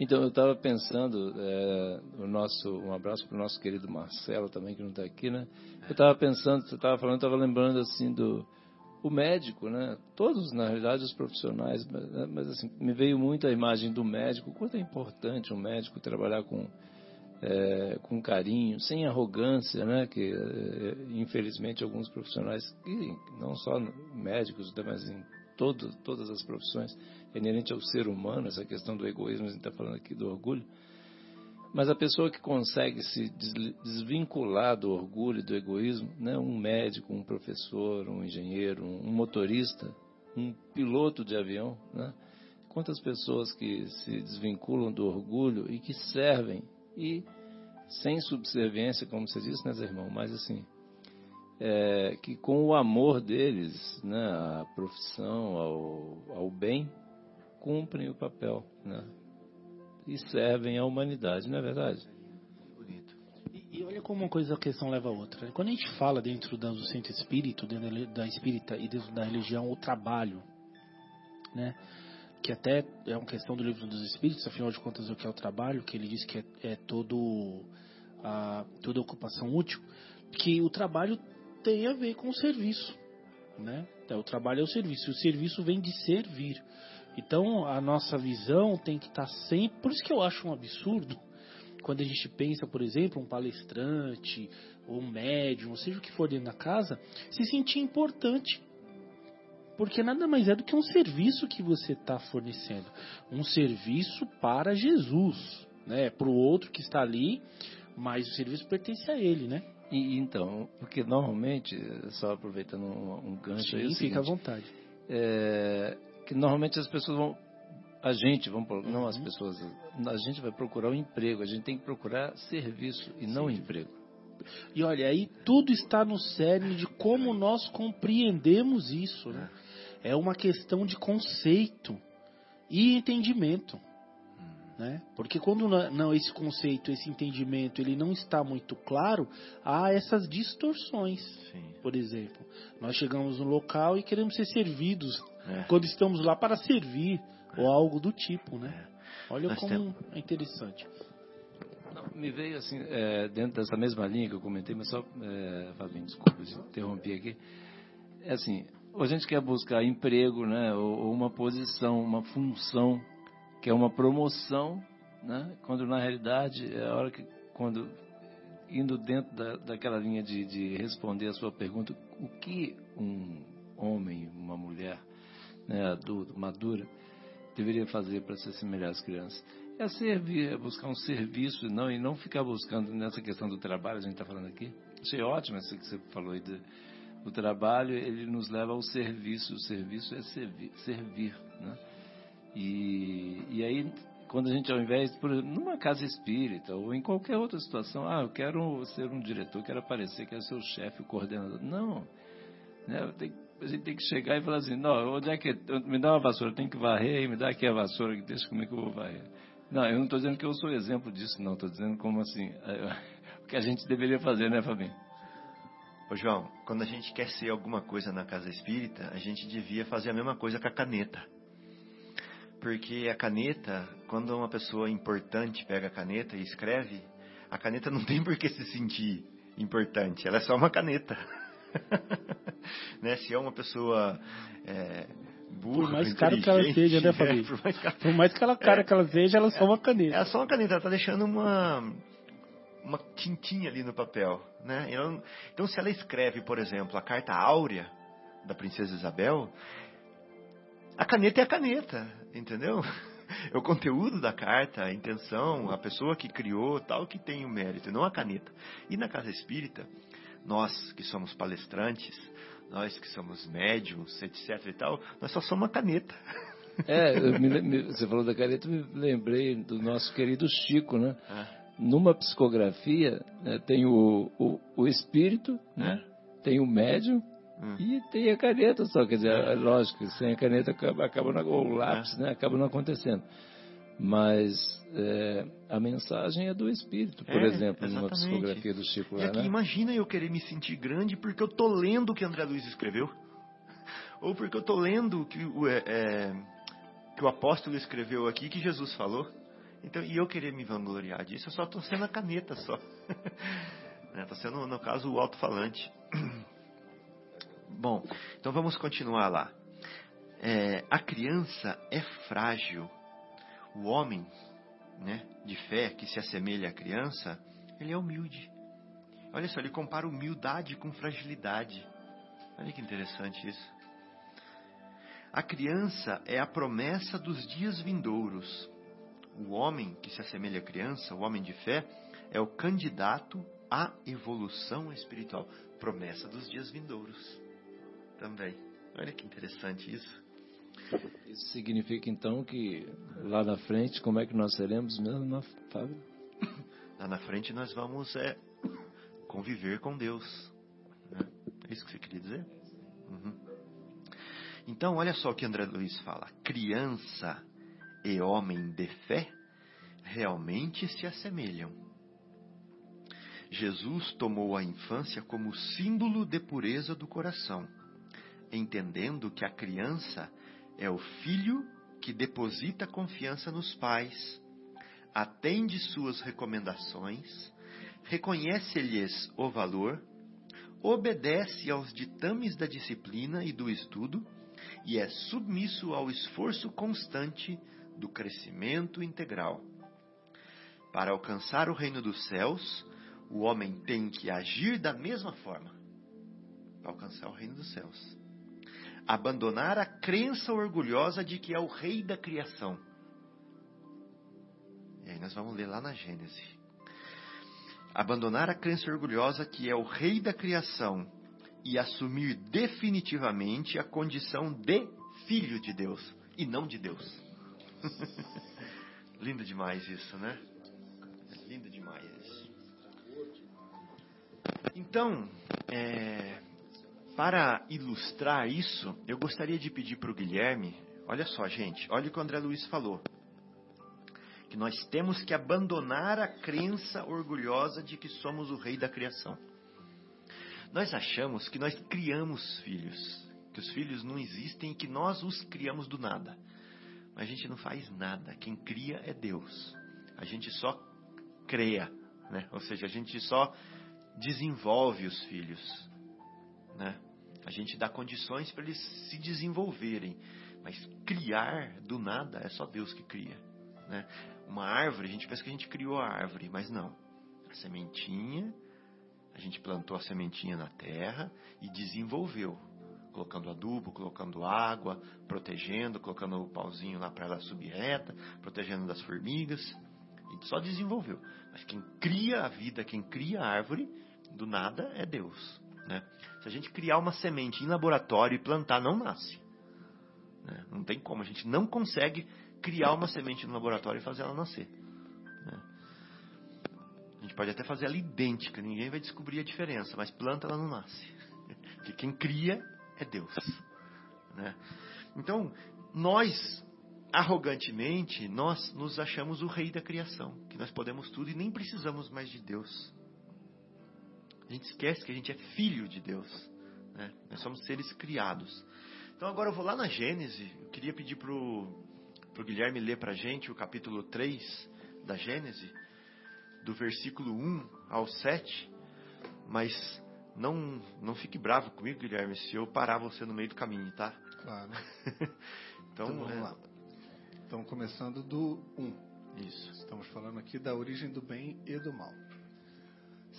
Então, eu estava pensando, é, o nosso, um abraço para o nosso querido Marcelo também, que não está aqui, né? Eu estava pensando, você estava falando, estava lembrando assim do o médico, né? Todos, na realidade, os profissionais, mas, mas, assim, me veio muito a imagem do médico, o quanto é importante um médico trabalhar com, é, com carinho, sem arrogância, né? Que, é, infelizmente, alguns profissionais, e não só médicos, né, mas em todo, todas as profissões, é inerente ao ser humano, essa questão do egoísmo, a gente está falando aqui do orgulho. Mas a pessoa que consegue se desvincular do orgulho e do egoísmo, né, um médico, um professor, um engenheiro, um motorista, um piloto de avião, né, quantas pessoas que se desvinculam do orgulho e que servem e sem subserviência, como você disse, né, irmão? Mas assim, é, que com o amor deles, né, à profissão, ao, ao bem, cumprem o papel, né? E servem à humanidade, não é verdade? Bonito. E, e olha como uma coisa a questão leva a outra. né? Quando a gente fala dentro do centro espírito, dentro da espírita e dentro da religião, o trabalho, né? Que até é uma questão do livro dos espíritos, afinal de contas, o que é o trabalho, que ele diz que é, é todo a, toda ocupação útil, que o trabalho tem a ver com o serviço, né? Então, o trabalho é o serviço, e o serviço vem de servir. Então, a nossa visão tem que estar sempre. Por isso que eu acho um absurdo quando a gente pensa, por exemplo, um palestrante, ou um médium, ou seja o que for dentro da casa, se sentir importante. Porque nada mais é do que um serviço que você está fornecendo. Um serviço para Jesus, né? Para o outro que está ali, mas o serviço pertence a ele, né? E então, porque normalmente, só aproveitando um, um gancho aí, é Sim, fica à vontade. é, que normalmente as pessoas vão, a gente, vamos, não Uhum. as pessoas, a gente vai procurar o emprego, a gente tem que procurar serviço e não emprego. E olha, aí tudo está no cerne de como nós compreendemos isso. Né? É uma questão de conceito e entendimento. Né? Porque quando não esse conceito, esse entendimento, ele não está muito claro, há essas distorções. Sim. Por exemplo, nós chegamos no local e queremos ser servidos é. quando estamos lá para servir é. ou algo do tipo, né? É. Olha nós como temos... é interessante. Não, me veio assim, é, dentro dessa mesma linha que eu comentei, mas só, é, Fabinho, desculpa, interrompi aqui. É assim, a gente quer buscar emprego, né, ou, ou uma posição, uma função que é uma promoção, né? quando na realidade é a hora que, quando indo dentro da, daquela linha de, de responder a sua pergunta, o que um homem, uma mulher, né, adulto, madura, deveria fazer para se assemelhar às crianças? É servir, é buscar um serviço não, e não ficar buscando nessa questão do trabalho, a gente está falando aqui. Achei ótimo isso que você falou aí do, o trabalho, ele nos leva ao serviço, o serviço é servir, servir né? E, e aí, quando a gente, ao invés, por numa casa espírita ou em qualquer outra situação, ah, eu quero ser um diretor, quero aparecer, quero ser o chefe, o coordenador. Não. Né? A gente tem que chegar e falar assim, não, onde é que. Me dá uma vassoura, eu tenho que varrer, me dá aqui a vassoura, deixa como é que eu vou varrer. Não, eu não estou dizendo que eu sou exemplo disso, não. Estou dizendo como assim, o que a gente deveria fazer, né, Fabinho? Ô João, quando a gente quer ser alguma coisa na casa espírita, a gente devia fazer a mesma coisa com a caneta. Porque a caneta, quando uma pessoa importante pega a caneta e escreve, a caneta não tem por que se sentir importante, ela é só uma caneta. né? Se é uma pessoa é, burra, por mais caro que ela seja, né, Fabi? É, por, mais por mais que ela cara é, que ela seja, ela é só uma caneta. É só uma caneta, ela está deixando uma uma tintinha ali no papel, né? Então, se ela escreve, por exemplo, a carta áurea da princesa Isabel, a caneta é a caneta, entendeu? É o conteúdo da carta, a intenção, a pessoa que criou, tal, que tem o mérito, não a caneta. E na casa espírita, nós que somos palestrantes, nós que somos médiums, etc e tal, nós só somos uma caneta. É, me, você falou da caneta, me lembrei do nosso querido Chico, né? É. Numa psicografia, né, tem o, o, o espírito, né? Tem o médium Hum. E tem a caneta só, quer dizer, é lógico, sem a caneta acaba, acaba não, ou o lápis, é. né, acaba não acontecendo. Mas é, a mensagem é do espírito, por é, exemplo, exatamente. numa psicografia do Chico. Aqui, né? imagina eu querer me sentir grande porque eu tô lendo o que André Luiz escreveu, ou porque eu tô lendo que o, é, é, que o apóstolo escreveu aqui, que Jesus falou. Então, e eu querer me vangloriar disso, eu só estou sendo a caneta só. Estou sendo, no caso, o alto-falante. Bom, então vamos continuar lá. É, a criança é frágil. O homem, né, de fé que se assemelha à criança, ele é humilde. Olha só, ele compara humildade com fragilidade. Olha que interessante isso. A criança é a promessa dos dias vindouros. O homem que se assemelha à criança, o homem de fé, é o candidato à evolução espiritual. Promessa dos dias vindouros também. Olha que interessante isso. Isso significa então que lá na frente, como é que nós seremos mesmo, Fábio? Lá na frente nós vamos é, conviver com Deus. Né? É isso que você queria dizer? Uhum. Então, olha só o que André Luiz fala: criança e homem de fé realmente se assemelham. Jesus tomou a infância como símbolo de pureza do coração entendendo que a criança é o filho que deposita confiança nos pais, atende suas recomendações, reconhece-lhes o valor, obedece aos ditames da disciplina e do estudo e é submisso ao esforço constante do crescimento integral. Para alcançar o reino dos céus, o homem tem que agir da mesma forma. Para alcançar o reino dos céus abandonar a crença orgulhosa de que é o rei da criação. E aí nós vamos ler lá na Gênesis. Abandonar a crença orgulhosa que é o rei da criação e assumir definitivamente a condição de filho de Deus e não de Deus. Lindo demais isso, né? Lindo demais. Então, é, para ilustrar isso, eu gostaria de pedir para o Guilherme, olha só, gente, olha o que o André Luiz falou. que nós temos que abandonar a crença orgulhosa de que somos o rei da criação. Nós achamos que nós criamos filhos, que os filhos não existem e que nós os criamos do nada. Mas a gente não faz nada. Quem cria é Deus. A gente só cria, né? Ou seja, a gente só desenvolve os filhos, né? A gente dá condições para eles se desenvolverem, mas criar do nada é só Deus que cria, né? Uma árvore, a gente pensa que a gente criou a árvore, mas não. A sementinha, a gente plantou a sementinha na terra e desenvolveu, colocando adubo, colocando água, protegendo, colocando o pauzinho lá para ela subir reta, protegendo das formigas. A gente só desenvolveu. Mas quem cria a vida, quem cria a árvore, do nada é Deus. Né? Se a gente criar uma semente em laboratório e plantar, não nasce. Né? Não tem como. A gente não consegue criar uma semente no laboratório e fazer ela nascer. Né? A gente pode até fazer ela idêntica, ninguém vai descobrir a diferença, mas planta ela não nasce. Porque quem cria é Deus. Né? Então, nós, arrogantemente, nós nos achamos o rei da criação, que nós podemos tudo e nem precisamos mais de Deus. A gente esquece que a gente é filho de Deus. Né? Nós somos seres criados. Então agora eu vou lá na Gênesis. Eu queria pedir para o Guilherme ler para a gente o capítulo 3 da Gênesis, do versículo 1 ao 7. Mas não, não fique bravo comigo, Guilherme, se eu parar você no meio do caminho, tá? Claro. então, Então vamos é, lá. Então, começando do 1. Isso. Estamos falando aqui da origem do bem e do mal.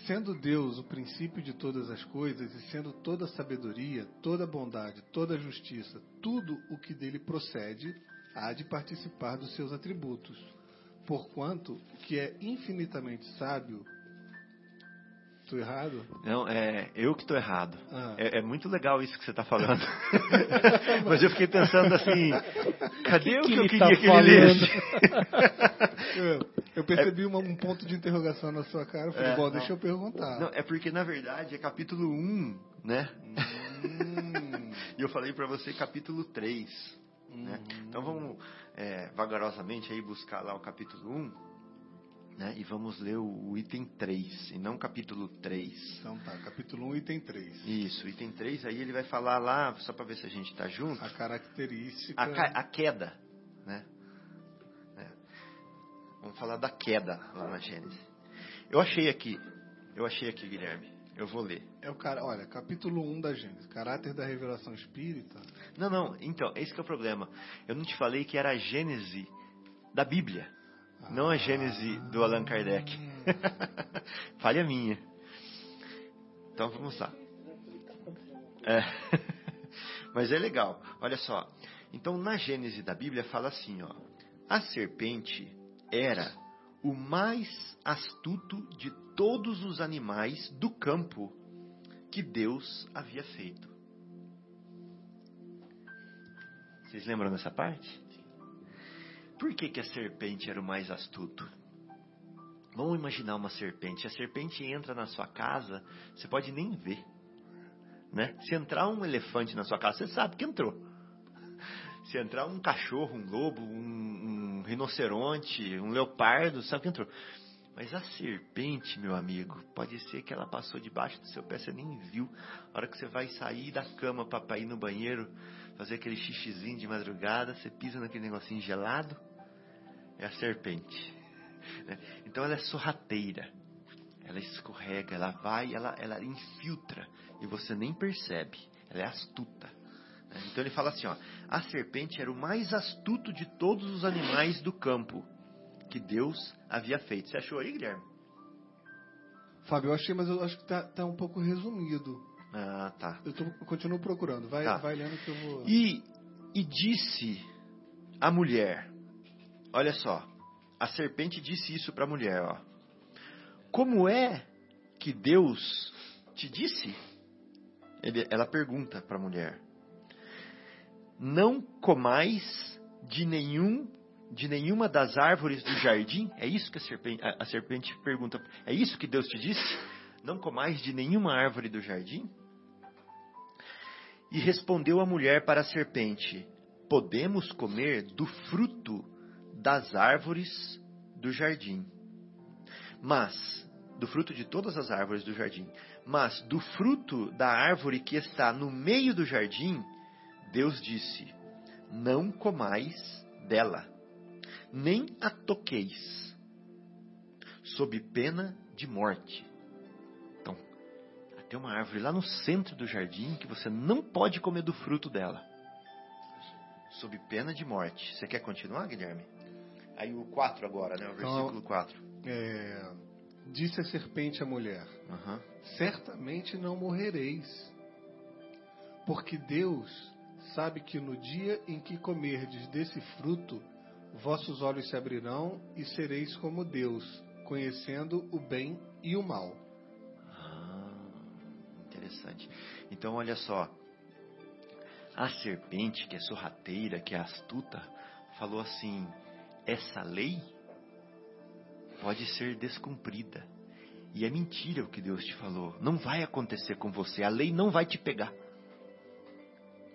Sendo Deus o princípio de todas as coisas, e sendo toda sabedoria, toda bondade, toda justiça, tudo o que dele procede, há de participar dos seus atributos. Porquanto o que é infinitamente sábio. Estou errado? Não, é eu que estou errado. Ah. É, é muito legal isso que você está falando. Mas eu fiquei pensando assim, cadê o que, que eu ele queria tá que ele lesse? Eu, percebi uma- um ponto de interrogação na sua cara. Eu falei, É, bom, deixa eu perguntar. Não, é porque na verdade é capítulo 1, né? Hum, E eu falei para você capítulo 3. Né? Então vamos é, vagarosamente aí buscar lá o capítulo 1 né? e vamos ler o, o item 3, e não capítulo 3. Então tá, capítulo 1, item 3. Isso, item 3 aí ele vai falar lá, só para ver se a gente está junto, A característica. a, ca- a queda. Né? É. Vamos falar da queda lá na Gênesis. Eu achei aqui, eu achei aqui, Guilherme. Eu vou ler. É o cara, olha, capítulo 1 da Gênesis, caráter da revelação espírita. Não, não, então, esse que é o problema. Eu não te falei que era a Gênese da Bíblia, não a Gênese do Allan Kardec. Falha minha. Então vamos lá. É. Mas é legal. Olha só. Então na Gênese da Bíblia fala assim, ó. A serpente era o mais astuto de todos os animais do campo que Deus havia feito. Vocês lembram dessa parte? Por que, que a serpente era o mais astuto? Vamos imaginar uma serpente. A serpente entra na sua casa, você pode nem ver. Né? Se entrar um elefante na sua casa, você sabe que entrou. Se entrar um cachorro, um lobo, um, um rinoceronte, um leopardo, sabe que entrou. Mas a serpente, meu amigo, pode ser que ela passou debaixo do seu pé, você nem viu. A hora que você vai sair da cama para ir no banheiro, fazer aquele xixizinho de madrugada, você pisa naquele negocinho gelado, é a serpente. né? Então ela é sorrateira. Ela escorrega, ela vai, ela, ela infiltra e você nem percebe. Ela é astuta. né? Então ele fala assim, ó, a serpente era o mais astuto de todos os animais do campo que Deus havia feito. Você achou aí, Guilherme? Fábio, eu achei, mas eu acho que tá, tá um pouco resumido. Ah, tá. Eu, tô, eu continuo procurando. Vai, Tá. vai lendo que eu vou. E, e disse a mulher, olha só, a serpente disse isso para a mulher, ó. Como é que Deus te disse? Ele- ela pergunta para a mulher. Não comais de nenhum de nenhuma das árvores do jardim? É isso que a serpente, a, a serpente pergunta. É isso que Deus te disse? Não comais de nenhuma árvore do jardim? E respondeu a mulher para a serpente: Podemos comer do fruto das árvores do jardim. Mas, do fruto de todas as árvores do jardim. Mas do fruto da árvore que está no meio do jardim, Deus disse: Não comais dela, nem a toqueis, sob pena de morte. Então, tem uma árvore lá no centro do jardim que você não pode comer do fruto dela, sob pena de morte. Você quer continuar, Guilherme? Aí o 4 agora, né? O Então, versículo 4. É, disse a serpente à mulher. Certamente não morrereis, porque Deus sabe que no dia em que comerdes desse fruto, vossos olhos se abrirão e sereis como Deus, conhecendo o bem e o mal. Ah, interessante. Então, olha só. A serpente, que é sorrateira, que é astuta, falou assim: essa lei pode ser descumprida. E é mentira o que Deus te falou. Não vai acontecer com você. A lei não vai te pegar.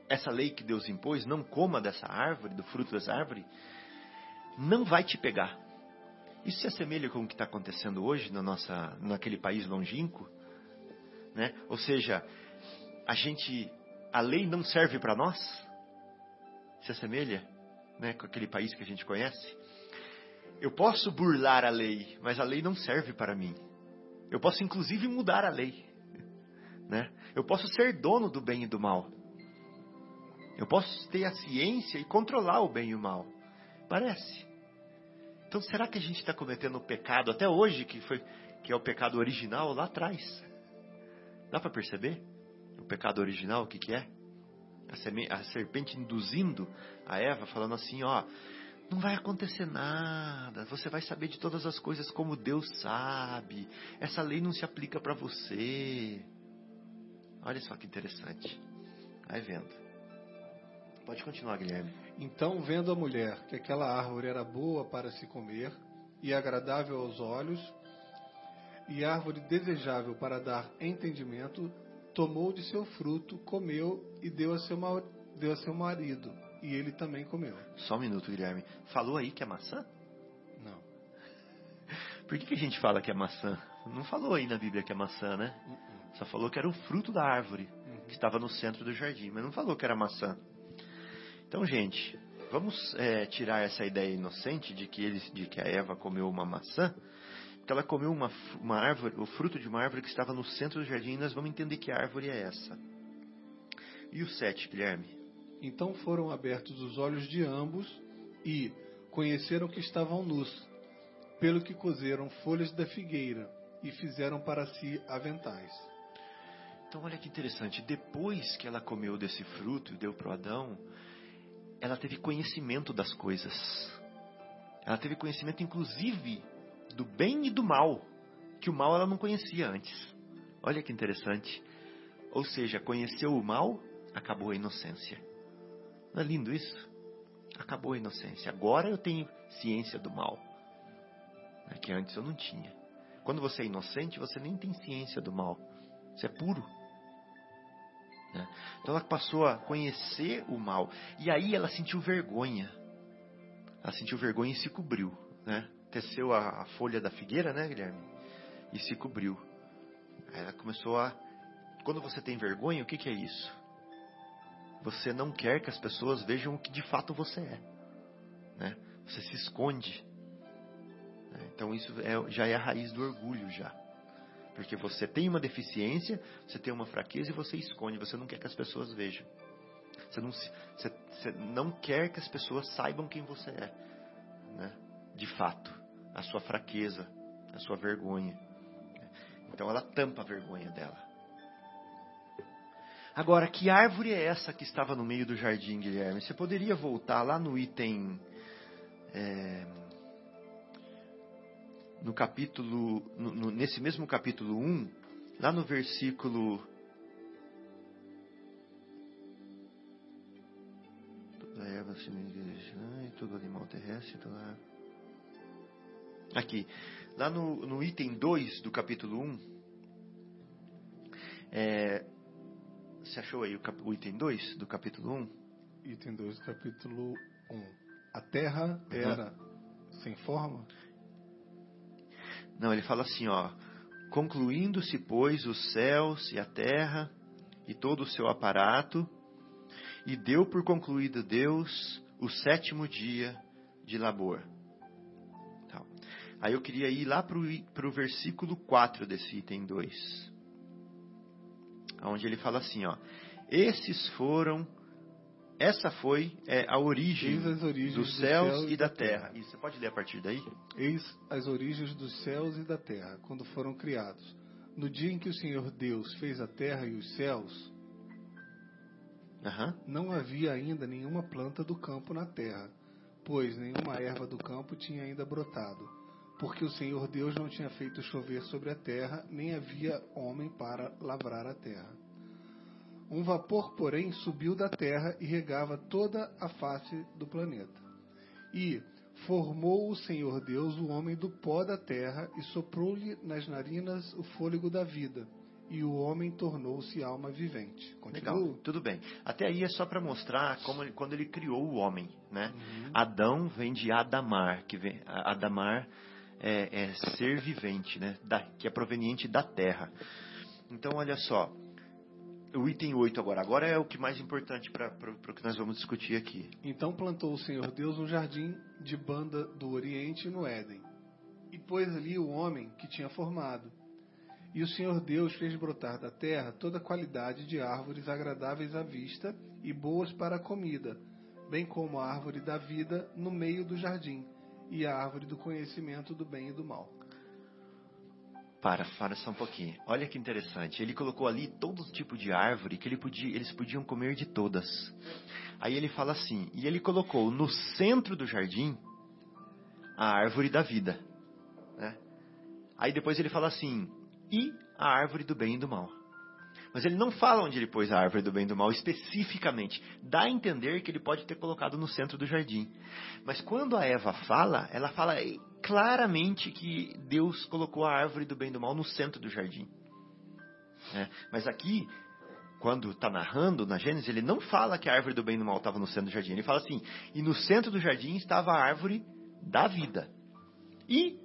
Essa lei que Deus impôs, não coma dessa árvore, do fruto dessa árvore, não vai te pegar. Isso se assemelha com o que está acontecendo hoje na nossa, naquele país longínquo, né? Ou seja, a gente, a lei não serve para nós. Se assemelha, né, com aquele país que a gente conhece. Eu posso burlar a lei, mas a lei não serve para mim. Eu posso inclusive mudar a lei, né? Eu posso ser dono do bem e do mal. Eu posso ter a ciência e controlar o bem e o mal. Parece. Então, será que a gente está cometendo o pecado até hoje, que, foi, que é o pecado original lá atrás? Dá para perceber? O pecado original, o que, que é? A, serpente induzindo a Eva, falando assim: ó, não vai acontecer nada, você vai saber de todas as coisas como Deus sabe, essa lei não se aplica para você. Olha só que interessante. Vai vendo. Pode continuar, Guilherme. Então, vendo a mulher que aquela árvore era boa para se comer e agradável aos olhos, e árvore desejável para dar entendimento, tomou de seu fruto, comeu e deu a seu, ma- deu a seu marido, e ele também comeu. Só um minuto, Guilherme. Falou aí que é maçã? Não. Por que, que a gente fala que é maçã? Não falou aí na Bíblia que é maçã, né? Só falou que era o fruto da árvore que estava no centro do jardim, mas não falou que era maçã. Então, gente, vamos é, tirar essa ideia inocente de que, eles, de que a Eva comeu uma maçã, porque ela comeu uma, uma árvore, o fruto de uma árvore que estava no centro do jardim, e nós vamos entender que árvore é essa. E o 7, Guilherme? Então foram abertos os olhos de ambos e conheceram que estavam nus, pelo que cozeram folhas da figueira e fizeram para si aventais. Então, olha que interessante. Depois que ela comeu desse fruto e deu para Adão, ela teve conhecimento das coisas. Ela teve conhecimento, inclusive, do bem e do mal, que o mal ela não conhecia antes. Olha que interessante. Ou seja, conheceu o mal, acabou a inocência. Não é lindo isso? Acabou a inocência. Agora eu tenho ciência do mal, né, que antes eu não tinha. Quando você é inocente, você nem tem ciência do mal. Você é puro. né? Então ela passou a conhecer o mal. E aí ela sentiu vergonha. Ela sentiu vergonha e se cobriu. Né? Teceu a, a folha da figueira, né, Guilherme? E se cobriu. Aí ela começou a. Quando você tem vergonha, o que, que é isso? Você não quer que as pessoas vejam o que de fato você é. Né? Você se esconde. né? Então isso é- já é a raiz do orgulho já. Porque você tem uma deficiência, você tem uma fraqueza e você esconde, você não quer que as pessoas vejam. Você não, você, você não quer que as pessoas saibam quem você é. Né? De fato, a sua fraqueza, a sua vergonha. Então ela tampa a vergonha dela. Agora, que árvore é essa que estava no meio do jardim, Guilherme? Você poderia voltar lá no item. é, no capítulo. no- no- nesse mesmo capítulo 1, lá no versículo. Toda erva semelhante, e todo animal terrestre, toda Aqui, lá no, no item 2 do capítulo 1, é, você achou aí o, cap- o item 2 do capítulo 1? Item 2, capítulo 1. A terra era sem forma? Não, ele fala assim, ó. Concluindo-se, pois, os céus e a terra e todo o seu aparato, e deu por concluído Deus o sétimo dia de labor. Aí eu queria ir lá para o versículo 4 desse item 2. Onde ele fala assim, ó. Esses foram essa foi é, a origem dos, dos céus, céus, e da terra. E você pode ler a partir daí? Eis as origens dos céus e da terra, quando foram criados. No dia em que o Senhor Deus fez a terra e os céus, uhum. não havia ainda nenhuma planta do campo na terra, pois nenhuma erva do campo tinha ainda brotado, porque o Senhor Deus não tinha feito chover sobre a terra, nem havia homem para lavrar a terra. Um vapor, porém, subiu da terra e regava toda a face do planeta. E formou o Senhor Deus o homem do pó da terra e soprou-lhe nas narinas o fôlego da vida. E o homem tornou-se alma vivente. Continua? Legal, tudo bem. Até aí é só para mostrar como ele, quando ele criou o homem, né? Uhum. Adão vem de Adamar, que vem Adamar é, é ser vivente, né? Da, que é proveniente da terra. Então, olha só, o item 8 agora. Agora é o que mais importante para o que nós vamos discutir aqui. Então plantou o Senhor Deus um jardim de banda do Oriente no Éden, e pôs ali o homem que tinha formado. E o Senhor Deus fez brotar da terra toda qualidade de árvores agradáveis à vista e boas para a comida, bem como a árvore da vida no meio do jardim, e a árvore do conhecimento do bem e do mal. Para, para só um pouquinho. Olha que interessante. Ele colocou ali todo tipo de árvore que ele podia, eles podiam comer de todas. Aí ele fala assim: e ele colocou no centro do jardim a árvore da vida. Né? Aí depois ele fala assim: e a árvore do bem e do mal. Mas ele não fala onde ele pôs a árvore do bem e do mal especificamente. Dá a entender que ele pode ter colocado no centro do jardim. Mas quando a Eva fala, ela fala claramente que Deus colocou a árvore do bem e do mal no centro do jardim. É, mas aqui, quando está narrando na Gênesis, ele não fala que a árvore do bem e do mal estava no centro do jardim. Ele fala assim: e no centro do jardim estava a árvore da vida. E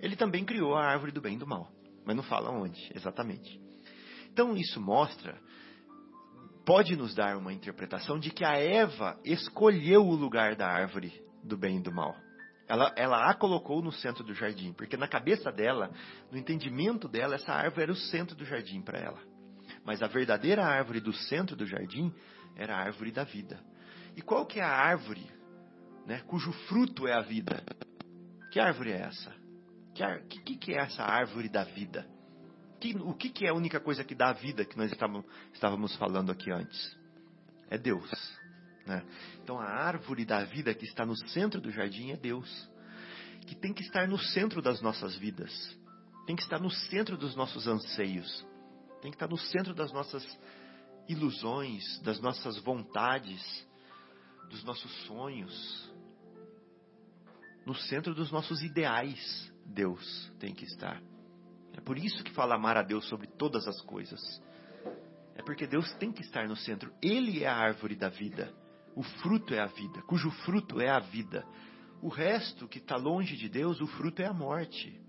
ele também criou a árvore do bem e do mal. Mas não fala onde exatamente. Então isso mostra, pode nos dar uma interpretação de que a Eva escolheu o lugar da árvore do bem e do mal. Ela, ela a colocou no centro do jardim, porque na cabeça dela, no entendimento dela, essa árvore era o centro do jardim para ela. Mas a verdadeira árvore do centro do jardim era a árvore da vida. E qual que é a árvore, né, cujo fruto é a vida? Que árvore é essa? Que, que, que é essa árvore da vida? Que, o que, que, é a única coisa que dá a vida que nós estávamos, estávamos falando aqui antes? É Deus. Né? Então a árvore da vida que está no centro do jardim é Deus, que tem que estar no centro das nossas vidas, tem que estar no centro dos nossos anseios, tem que estar no centro das nossas ilusões, das nossas vontades, dos nossos sonhos, no centro dos nossos ideais. Deus tem que estar. É por isso que fala amar a Deus sobre todas as coisas. É porque Deus tem que estar no centro. Ele é a árvore da vida. O fruto é a vida, cujo fruto é a vida. O resto que está longe de Deus, o fruto é a morte.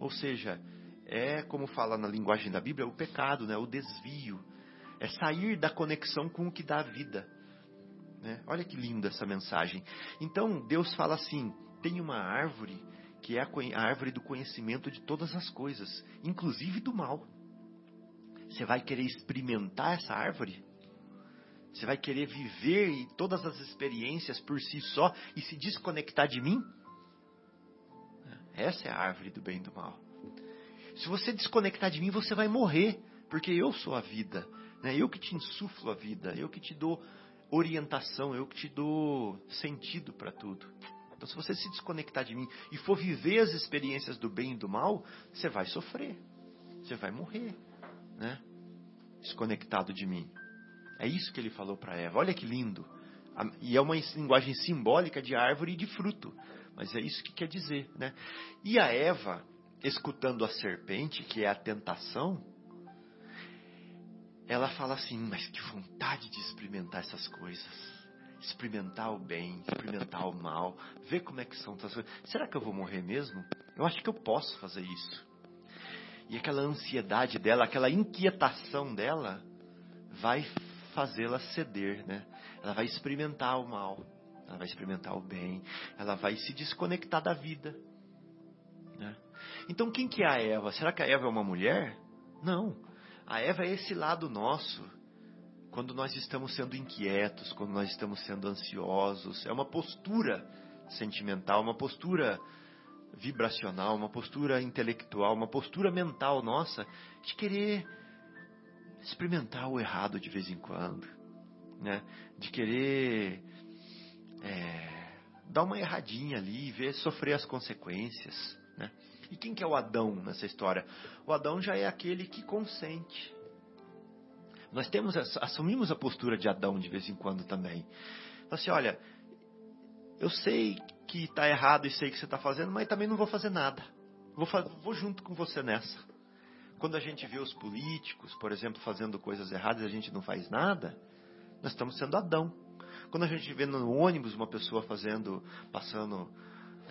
Ou seja, é como fala na linguagem da Bíblia, o pecado, né? o desvio. É sair da conexão com o que dá vida. Né? Olha que linda essa mensagem. Então Deus fala assim: tem uma árvore que é a árvore do conhecimento de todas as coisas, inclusive do mal. Você vai querer experimentar essa árvore? Você vai querer viver todas as experiências por si só e se desconectar de mim? Essa é a árvore do bem e do mal. Se você desconectar de mim, você vai morrer, porque eu sou a vida. Né? Eu que te insuflo a vida, eu que te dou orientação, eu que te dou sentido para tudo. Então, se você se desconectar de mim e for viver as experiências do bem e do mal, você vai sofrer. Você vai morrer, né? Desconectado de mim. É isso que ele falou para Eva. Olha que lindo. E é uma linguagem simbólica de árvore e de fruto. Mas é isso que quer dizer, né? E a Eva, escutando a serpente, que é a tentação, ela fala assim: Mas que vontade de experimentar essas coisas. Experimentar o bem, experimentar o mal, ver como é que são as coisas. Será que eu vou morrer mesmo? Eu acho que eu posso fazer isso. E aquela ansiedade dela, aquela inquietação dela, vai fazê-la ceder, né? Ela vai experimentar o mal, ela vai experimentar o bem, ela vai se desconectar da vida. Né? Então quem que é a Eva? Será que a Eva é uma mulher? Não. A Eva é esse lado nosso. Quando nós estamos sendo inquietos, quando nós estamos sendo ansiosos, é uma postura sentimental, uma postura vibracional, uma postura intelectual, uma postura mental nossa de querer experimentar o errado de vez em quando, né? De querer é, dar uma erradinha ali e ver sofrer as consequências, né? E quem que é o Adão nessa história? O Adão já é aquele que consente. Nós temos assumimos a postura de Adão de vez em quando também. Assim, olha, eu sei que está errado e sei que você está fazendo, mas também não vou fazer nada. Vou, vou junto com você nessa. Quando a gente vê os políticos, por exemplo, fazendo coisas erradas e a gente não faz nada, nós estamos sendo Adão. Quando a gente vê no ônibus uma pessoa fazendo, passando,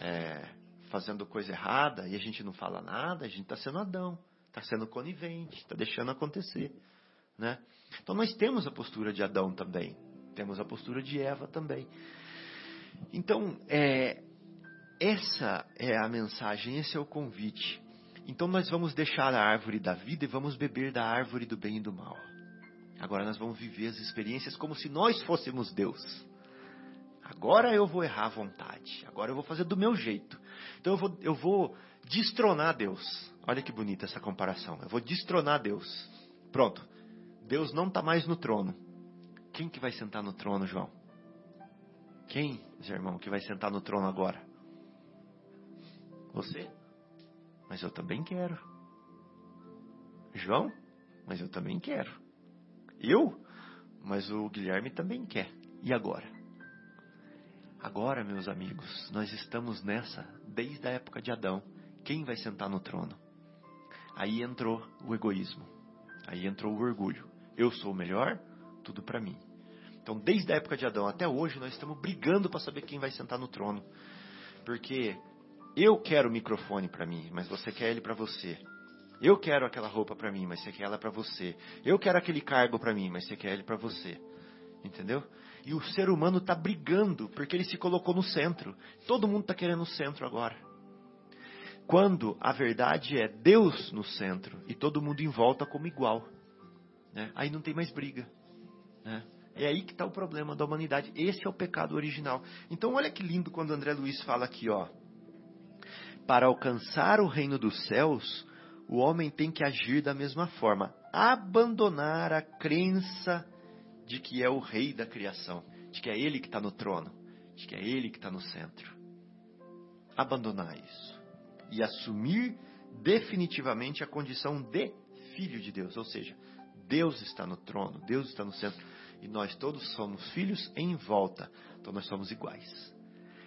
é, fazendo coisa errada e a gente não fala nada, a gente está sendo Adão, está sendo conivente, está deixando acontecer, né? Então nós temos a postura de Adão também, temos a postura de Eva também. Então, é, essa é a mensagem, esse é o convite. Então nós vamos deixar a árvore da vida e vamos beber da árvore do bem e do mal. Agora nós vamos viver as experiências como se nós fôssemos Deus. Agora eu vou errar à vontade. Agora eu vou fazer do meu jeito. Então eu vou, eu vou destronar Deus. Olha que bonita essa comparação. Eu vou destronar Deus. Pronto. Deus não está mais no trono. Quem que vai sentar no trono, João? Quem, irmão, que vai sentar no trono agora? Você? Mas eu também quero. João? Mas eu também quero. Eu? Mas o Guilherme também quer. E agora? Agora, meus amigos, nós estamos nessa desde a época de Adão. Quem vai sentar no trono? Aí entrou o egoísmo. Aí entrou o orgulho. Eu sou o melhor, tudo para mim. Então, desde a época de Adão até hoje, nós estamos brigando para saber quem vai sentar no trono. Porque eu quero o microfone para mim, mas você quer ele para você. Eu quero aquela roupa para mim, mas você quer ela para você. Eu quero aquele cargo para mim, mas você quer ele para você. Entendeu? E o ser humano está brigando porque ele se colocou no centro. Todo mundo está querendo o centro agora. Quando a verdade é Deus no centro e todo mundo em volta como igual. Né? Aí não tem mais briga. Né? É aí que está o problema da humanidade. Esse é o pecado original. Então, olha que lindo quando André Luiz fala aqui, ó. Para alcançar o reino dos céus, o homem tem que agir da mesma forma. Abandonar a crença de que é o rei da criação, de que é ele que está no trono, de que é ele que está no centro. Abandonar isso. E assumir definitivamente a condição de filho de Deus. Ou seja, Deus está no trono, Deus está no centro e nós todos somos filhos em volta, então nós somos iguais.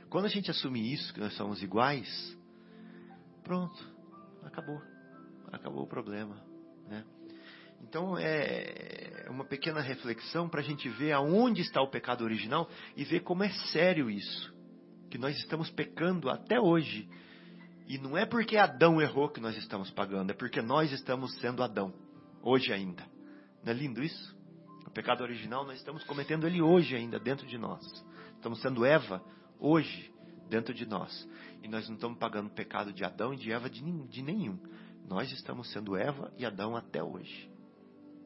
Quando a gente assume isso, que nós somos iguais, pronto, acabou, acabou o problema, né? Então é uma pequena reflexão para a gente ver aonde está o pecado original e ver como é sério isso, que nós estamos pecando até hoje. E não é porque Adão errou que nós estamos pagando, é porque nós estamos sendo Adão, hoje ainda. Não é lindo isso? O pecado original nós estamos cometendo ele hoje ainda dentro de nós. Estamos sendo Eva hoje dentro de nós. E nós não estamos pagando o pecado de Adão e de Eva de, de nenhum. Nós estamos sendo Eva e Adão até hoje.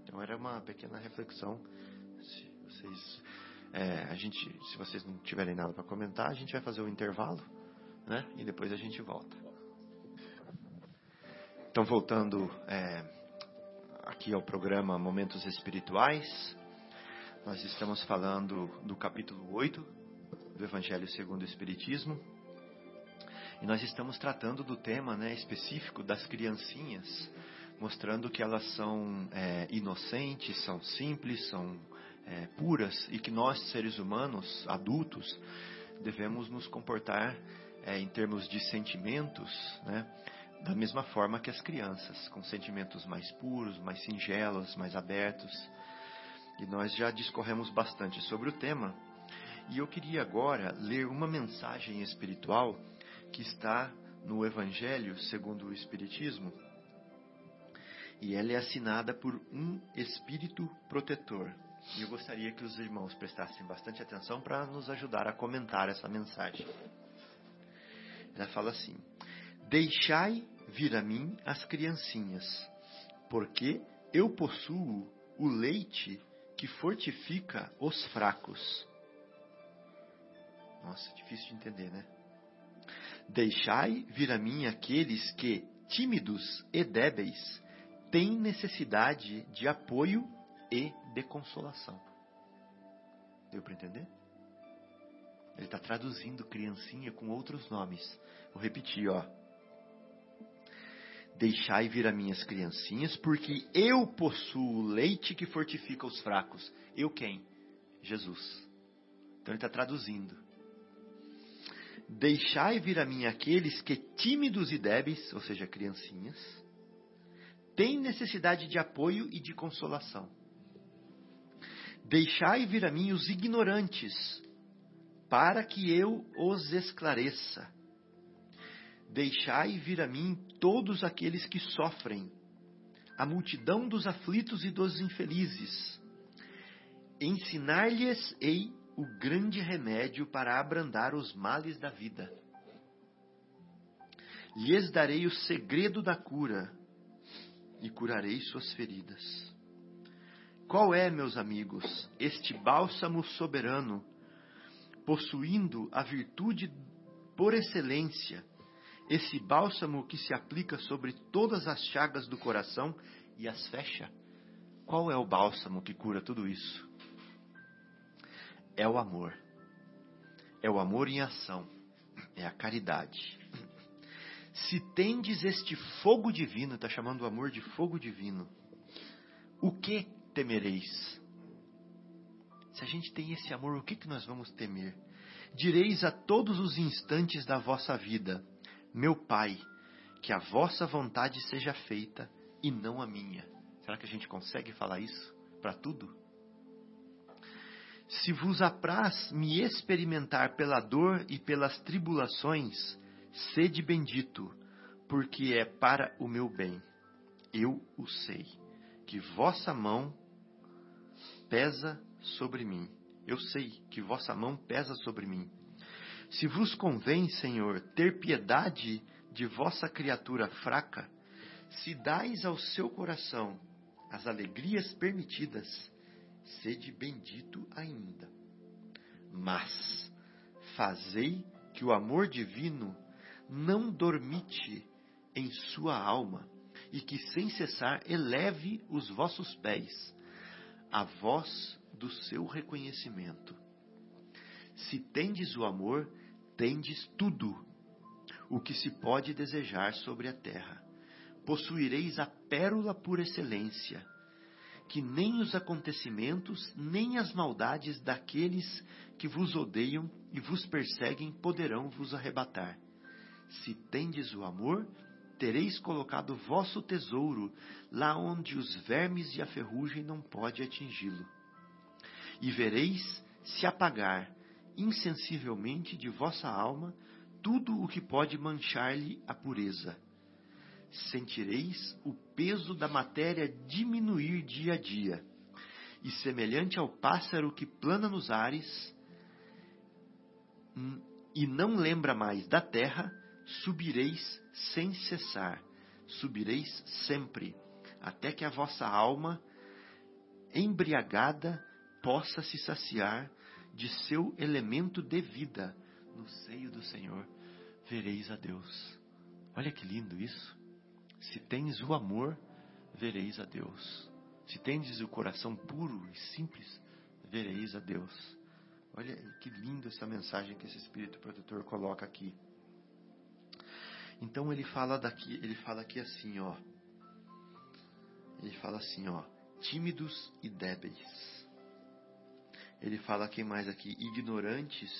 Então era uma pequena reflexão. Se vocês, é, a gente, se vocês não tiverem nada para comentar, a gente vai fazer um intervalo, né? E depois a gente volta. Então voltando é, aqui ao programa Momentos Espirituais. Nós estamos falando do capítulo 8 do Evangelho segundo o Espiritismo. E nós estamos tratando do tema né, específico das criancinhas, mostrando que elas são é, inocentes, são simples, são é, puras e que nós, seres humanos, adultos, devemos nos comportar é, em termos de sentimentos, né, da mesma forma que as crianças, com sentimentos mais puros, mais singelos, mais abertos. E nós já discorremos bastante sobre o tema. E eu queria agora ler uma mensagem espiritual que está no Evangelho segundo o Espiritismo. E ela é assinada por um espírito protetor. E eu gostaria que os irmãos prestassem bastante atenção para nos ajudar a comentar essa mensagem. Ela fala assim: Deixai vir a mim as criancinhas, porque eu possuo o leite que fortifica os fracos. Nossa, difícil de entender, né? Deixai vir a mim aqueles que, tímidos e débeis, têm necessidade de apoio e de consolação. Deu para entender? Ele está traduzindo criancinha com outros nomes. Vou repetir, ó. Deixai vir a minhas criancinhas, porque eu possuo leite que fortifica os fracos. Eu quem? Jesus. Então ele está traduzindo. Deixai vir a mim aqueles que tímidos e débeis, ou seja, criancinhas, têm necessidade de apoio e de consolação. Deixai vir a mim os ignorantes, para que eu os esclareça. Deixai vir a mim todos aqueles que sofrem, a multidão dos aflitos e dos infelizes. Ensinar-lhes-ei o grande remédio para abrandar os males da vida. Lhes darei o segredo da cura e curarei suas feridas. Qual é, meus amigos, este bálsamo soberano, possuindo a virtude por excelência, esse bálsamo que se aplica sobre todas as chagas do coração e as fecha? Qual é o bálsamo que cura tudo isso? é o amor. É o amor em ação. É a caridade. Se tendes este fogo divino, está chamando o amor de fogo divino, o que temereis? Se a gente tem esse amor, o que, que nós vamos temer? Direis a todos os instantes da vossa vida: Meu Pai, que a vossa vontade seja feita e não a minha. Será que a gente consegue falar isso para tudo? Se vos apraz me experimentar pela dor e pelas tribulações, sede bendito, porque é para o meu bem. Eu o sei, que vossa mão pesa sobre mim. Eu sei que vossa mão pesa sobre mim. Se vos convém, Senhor, ter piedade de vossa criatura fraca, se dais ao seu coração as alegrias permitidas, sede bendito ainda. Mas fazei que o amor divino não dormite em sua alma, e que sem cessar eleve os vossos pés à voz do seu reconhecimento. Se tendes o amor, tendes tudo o que se pode desejar sobre a terra. Possuireis a pérola por excelência, que nem os acontecimentos, nem as maldades daqueles que vos odeiam e vos perseguem poderão vos arrebatar. Se tendes o amor, tereis colocado vosso tesouro lá onde os vermes e a ferrugem não pode atingi-lo. E vereis se apagar insensivelmente de vossa alma tudo o que pode manchar-lhe a pureza. Sentireis o peso da matéria diminuir dia a dia, e semelhante ao pássaro que plana nos ares hum, e não lembra mais da terra, subireis sem cessar, subireis sempre, até que a vossa alma, embriagada, possa se saciar de seu elemento de vida no seio do Senhor. Vereis a Deus. Olha que lindo isso. Se tens o amor, vereis a Deus. Se tendes o coração puro e simples, vereis a Deus. Olha que linda essa mensagem que esse Espírito Protetor coloca aqui. Então ele fala daqui, ele fala aqui assim, ó. Ele fala assim, ó, tímidos e débeis. Ele fala aqui mais aqui, ignorantes.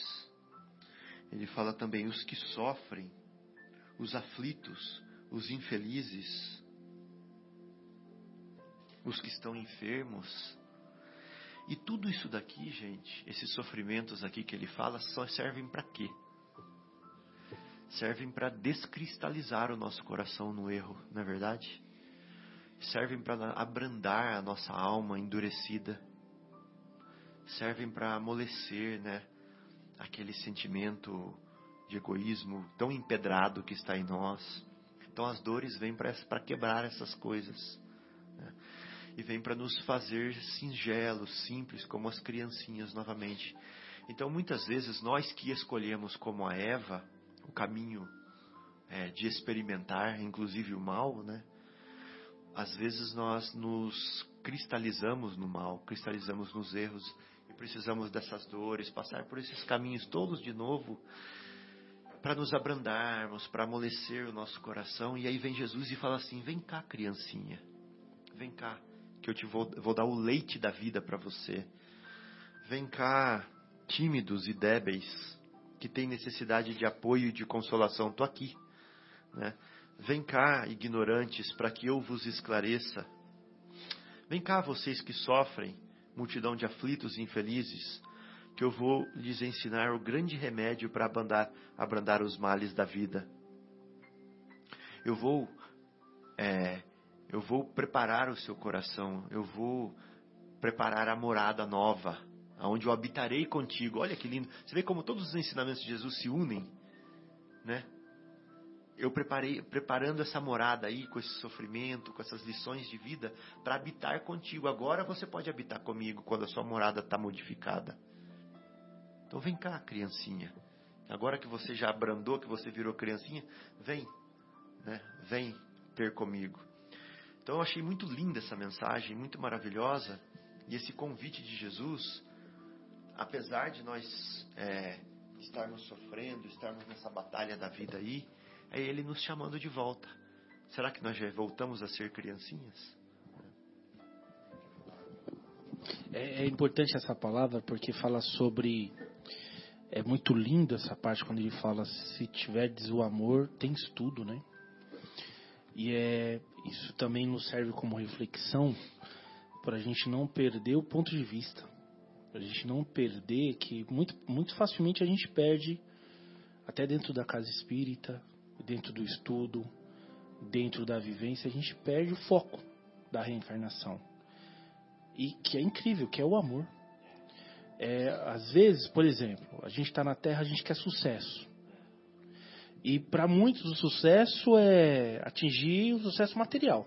Ele fala também os que sofrem, os aflitos, os infelizes, os que estão enfermos. E tudo isso daqui, gente, esses sofrimentos aqui que ele fala, só servem para quê? Servem para descristalizar o nosso coração no erro, não é verdade? Servem para abrandar a nossa alma endurecida. Servem para amolecer, né? Aquele sentimento de egoísmo tão empedrado que está em nós. Então as dores vêm para quebrar essas coisas. Né? E vêm para nos fazer singelos, simples, como as criancinhas novamente. Então muitas vezes nós que escolhemos como a Eva o caminho é, de experimentar, inclusive o mal, né? Às vezes nós nos cristalizamos no mal, cristalizamos nos erros precisamos dessas dores, passar por esses caminhos todos de novo para nos abrandarmos, para amolecer o nosso coração. E aí vem Jesus e fala assim: Vem cá, criancinha, vem cá, que eu te vou, vou dar o leite da vida para você. Vem cá, tímidos e débeis, que têm necessidade de apoio e de consolação. Estou aqui. Né? Vem cá, ignorantes, para que eu vos esclareça. Vem cá, vocês que sofrem, multidão de aflitos e infelizes que eu vou lhes ensinar o grande remédio para abrandar, abrandar os males da vida. Eu vou, é, eu vou preparar o seu coração, eu vou preparar a morada nova, aonde eu habitarei contigo. Olha que lindo. Você vê como todos os ensinamentos de Jesus se unem, né? Eu preparei, preparando essa morada aí, com esse sofrimento, com essas lições de vida, para habitar contigo. Agora você pode habitar comigo quando a sua morada está modificada. Então vem cá, criancinha. Agora que você já abrandou, que você virou criancinha, vem, né? Vem ter comigo. Então eu achei muito linda essa mensagem, muito maravilhosa. E esse convite de Jesus, apesar de nós é, estarmos sofrendo, estarmos nessa batalha da vida aí, é Ele nos chamando de volta. Será que nós já voltamos a ser criancinhas? É, é importante essa palavra porque fala sobre é muito lindo essa parte quando ele fala se tiverdes o amor, tens tudo, né? E é isso também nos serve como reflexão para a gente não perder o ponto de vista, para a gente não perder que muito muito facilmente a gente perde até dentro da casa espírita, dentro do estudo, dentro da vivência, a gente perde o foco da reencarnação. E que é incrível, que é o amor. É, às vezes, por exemplo, a gente está na Terra, a gente quer sucesso. E para muitos o sucesso é atingir o sucesso material.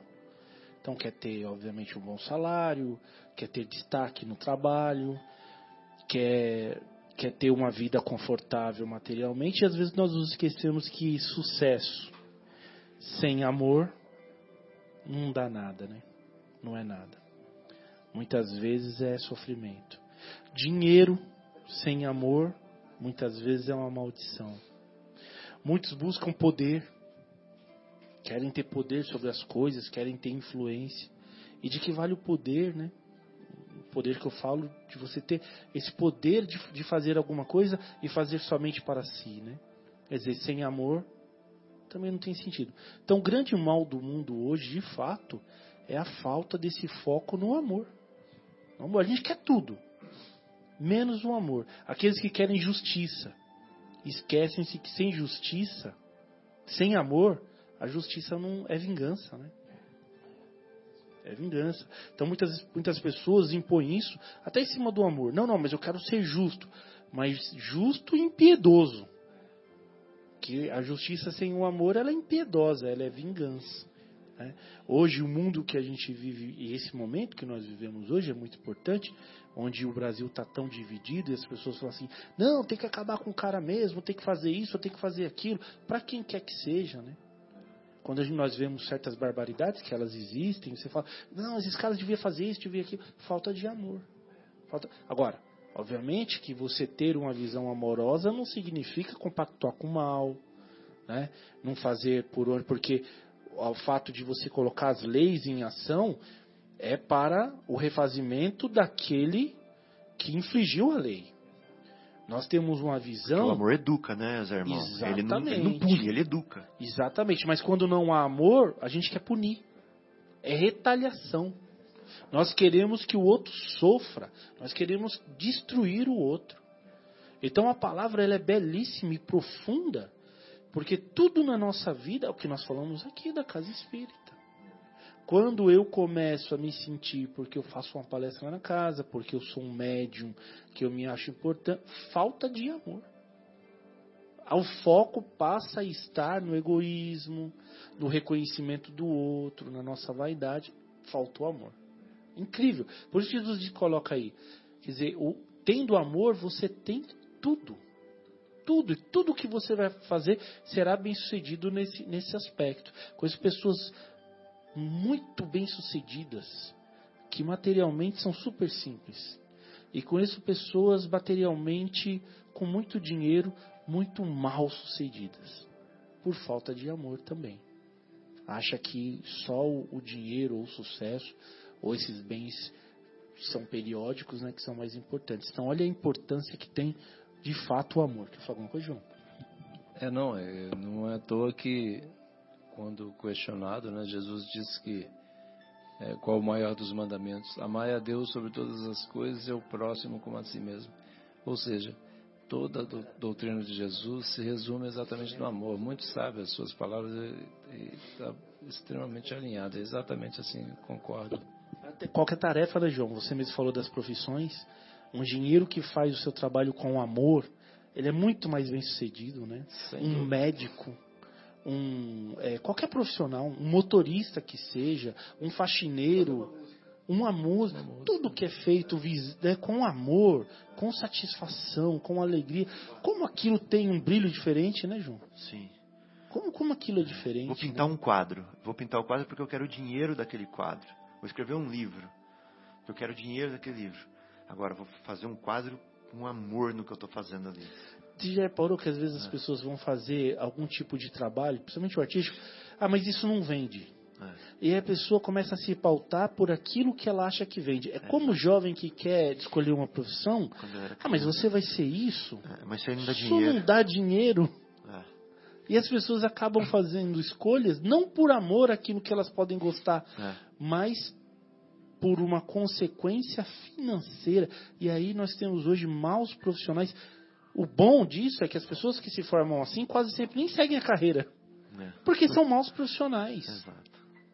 Então quer ter, obviamente, um bom salário, quer ter destaque no trabalho, quer, quer ter uma vida confortável materialmente. E às vezes nós nos esquecemos que sucesso sem amor não dá nada, né? Não é nada. Muitas vezes é sofrimento. Dinheiro sem amor, muitas vezes é uma maldição. Muitos buscam poder, querem ter poder sobre as coisas, querem ter influência. E de que vale o poder, né? Poder que eu falo de você ter esse poder de, de fazer alguma coisa e fazer somente para si, né? Quer dizer, sem amor também não tem sentido. Então, o grande mal do mundo hoje, de fato, é a falta desse foco no amor. A gente quer tudo menos o amor. Aqueles que querem justiça, esquecem-se que sem justiça, sem amor, a justiça não é vingança, né? É vingança. Então muitas, muitas pessoas impõem isso até em cima do amor. Não, não, mas eu quero ser justo. Mas justo e impiedoso. Que a justiça sem o amor ela é impiedosa, ela é vingança. Né? Hoje, o mundo que a gente vive, e esse momento que nós vivemos hoje é muito importante, onde o Brasil está tão dividido e as pessoas falam assim: não, tem que acabar com o cara mesmo, tem que fazer isso, tem que fazer aquilo, para quem quer que seja, né? Quando nós vemos certas barbaridades que elas existem, você fala: não, esses caras deviam fazer isso, deviam aquilo. Falta de amor. Falta... Agora, obviamente que você ter uma visão amorosa não significa compactuar com o mal, né? não fazer por onde, porque o fato de você colocar as leis em ação é para o refazimento daquele que infligiu a lei. Nós temos uma visão. o amor educa, né, Zé irmão? Exatamente. Ele não, ele não pune, ele educa. Exatamente. Mas quando não há amor, a gente quer punir. É retaliação. Nós queremos que o outro sofra. Nós queremos destruir o outro. Então a palavra ela é belíssima e profunda, porque tudo na nossa vida é o que nós falamos aqui da casa espírita. Quando eu começo a me sentir, porque eu faço uma palestra na casa, porque eu sou um médium, que eu me acho importante, falta de amor. O foco passa a estar no egoísmo, no reconhecimento do outro, na nossa vaidade. Faltou amor. Incrível. Por isso Jesus coloca aí. Quer dizer, o, tendo amor, você tem tudo. Tudo. E tudo que você vai fazer será bem sucedido nesse, nesse aspecto. Com as pessoas muito bem sucedidas, que materialmente são super simples. E conheço pessoas materialmente com muito dinheiro, muito mal sucedidas, por falta de amor também. Acha que só o dinheiro ou o sucesso ou esses bens são periódicos, né, que são mais importantes. Então, olha a importância que tem de fato o amor. Quer falar alguma coisa, João? É, não, é, não é à toa que quando questionado, né, Jesus disse que é, qual o maior dos mandamentos? Amar a Deus sobre todas as coisas e o próximo como a si mesmo. Ou seja, toda a doutrina de Jesus se resume exatamente no amor. Muito sábio as suas palavras e está extremamente alinhada. Exatamente assim, concordo. Qualquer tarefa, né, João? Você mesmo falou das profissões. Um engenheiro que faz o seu trabalho com amor, ele é muito mais bem sucedido, né? Sem um dúvida. médico, um é, qualquer profissional, um motorista que seja, um faxineiro, uma música, tudo que é feito né, com amor, com satisfação, com alegria, como aquilo tem um brilho diferente, né, João? Sim. Como, como aquilo é diferente? Vou pintar né? um quadro. Vou pintar o quadro porque eu quero o dinheiro daquele quadro. Vou escrever um livro. Eu quero o dinheiro daquele livro. Agora, vou fazer um quadro com amor no que eu estou fazendo ali. Você já reparou que às vezes as pessoas vão fazer algum tipo de trabalho, principalmente o artístico, ah, mas isso não vende. É. E a pessoa começa a se pautar por aquilo que ela acha que vende. É como o jovem que quer escolher uma profissão. Ah, mas você vai ser isso? É, mas isso aí não dá Isso dinheiro. não dá dinheiro. É. E as pessoas acabam fazendo escolhas não por amor àquilo que elas podem gostar, É. mas por uma consequência financeira. E aí nós temos hoje maus profissionais. O bom disso é que as pessoas que se formam assim quase sempre nem seguem a carreira, É. porque são maus profissionais. Exato.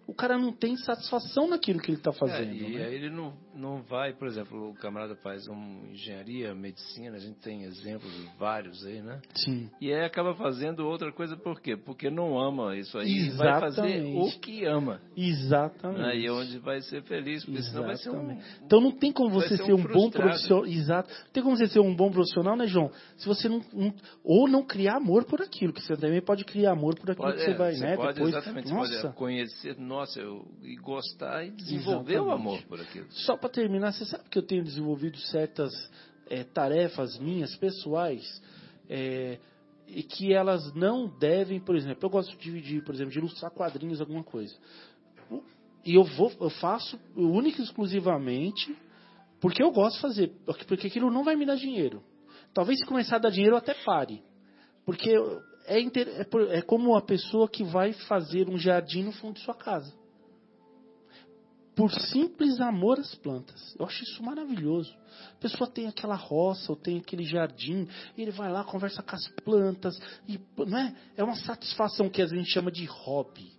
O cara não tem satisfação naquilo que ele está É, fazendo. e né? aí ele não, não vai, por exemplo, o camarada faz uma engenharia, medicina, a gente tem exemplos vários aí, né? Sim. E aí acaba fazendo outra coisa por quê? Porque não ama isso aí e vai fazer Exatamente. o que ama. Exatamente. Né? E é onde vai ser feliz, porque senão vai ser um. Exatamente. Então não tem como você ser ser um um, bom profissional. Exato. Não tem como você ser um bom profissional, né, João? Se você não, não- ou não criar amor por aquilo, que você também pode criar amor por aquilo Pode, que você é, vai, você né? pode Depois, exatamente você nossa. pode conhecer, nossa, eu, e gostar e desenvolver o Exatamente. amor por aquilo. Só para terminar, você sabe que eu tenho desenvolvido certas eh, tarefas minhas pessoais eh, e que elas não devem, por exemplo, eu gosto de, de, por exemplo, de ilustrar quadrinhos, alguma coisa. O- E eu vou, eu faço única e exclusivamente porque eu gosto de fazer, porque porque aquilo não vai me dar dinheiro. Talvez se começar a dar dinheiro eu até pare, porque é, inter- é é como a pessoa que vai fazer um jardim no fundo de sua casa por simples amor às plantas. Eu acho isso maravilhoso. A pessoa tem aquela roça, ou tem aquele jardim, e ele vai lá, conversa com as plantas, e não é? É uma satisfação que a gente chama de hobby.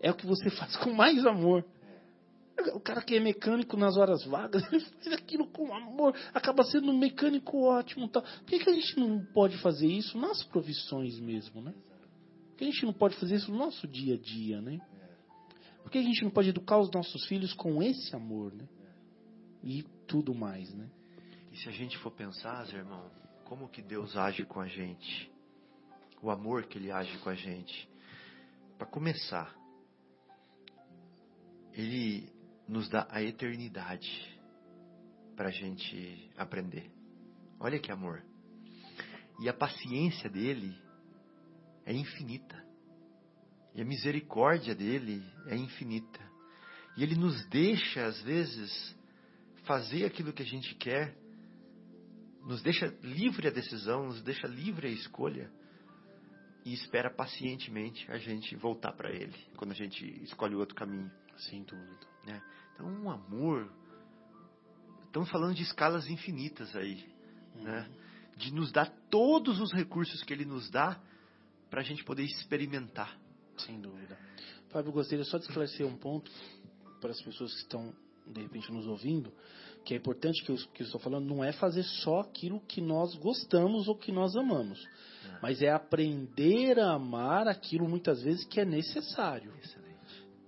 É o que você faz com mais amor. O cara que é mecânico nas horas vagas, ele faz aquilo com amor, acaba sendo um mecânico ótimo. Tal. Por que, que a gente não pode fazer isso nas profissões mesmo, né? Por que a gente não pode fazer isso no nosso dia a dia, né? Por que a gente não pode educar os nossos filhos com esse amor, né? E tudo mais, né? E se a gente for pensar, irmão, como que Deus age com a gente? O amor que Ele age com a gente. Para começar, Ele nos dá a eternidade para a gente aprender. Olha que amor. E a paciência dele é infinita. E a misericórdia dele é infinita. E ele nos deixa, às vezes, fazer aquilo que a gente quer, nos deixa livre a decisão, nos deixa livre a escolha e espera pacientemente a gente voltar para Ele quando a gente escolhe o outro caminho. Sem dúvida. Né? Então, um amor. Estamos falando de escalas infinitas aí. Uhum. Né? De nos dar todos os recursos que ele nos dá para a gente poder experimentar. Sem dúvida. Fábio, eu gostaria só de esclarecer um ponto para as pessoas que estão, de repente, nos ouvindo, que é importante que eu, que eu estou falando, não é fazer só aquilo que nós gostamos ou que nós amamos, É. mas é aprender a amar aquilo muitas vezes que é necessário. Excelente.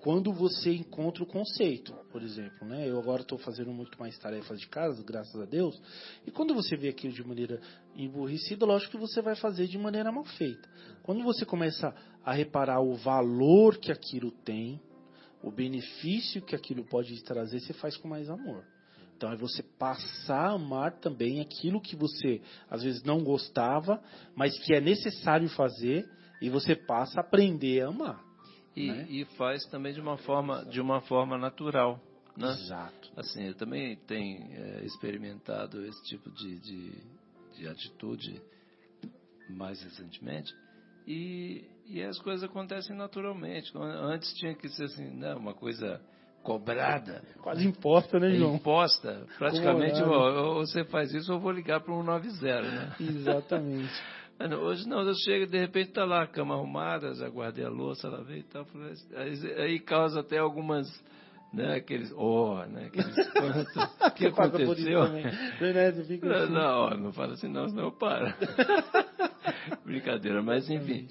Quando você encontra o conceito, por exemplo, né? Eu agora estou fazendo muito mais tarefas de casa, graças a Deus. E quando você vê aquilo de maneira emburrecida, lógico que você vai fazer de maneira mal feita. Quando você começa a reparar o valor que aquilo tem, o benefício que aquilo pode trazer, você faz com mais amor. Então é você passar a amar também aquilo que você às vezes não gostava, mas que é necessário fazer, e você passa a aprender a amar. E, Né? e faz também de uma forma, de uma forma natural. Né? Exato. Assim, eu também tenho é, experimentado esse tipo de, de, de atitude mais recentemente. E, e as coisas acontecem naturalmente. Antes tinha que ser assim, né, uma coisa cobrada, Quase imposta, né, João? imposta. Praticamente, ó, ou você faz isso ou eu vou ligar para um 90, né? Exatamente. Não, Hoje não, eu chego de repente tá lá a cama arrumada, já guardei a louça, lavei e tal. Aí, aí causa até algumas, né, aqueles, oh, né, aqueles espantos. O que aconteceu? também. Né, você fica Não, assim. não, ó, não fala assim não, senão eu paro. Brincadeira, mas enfim.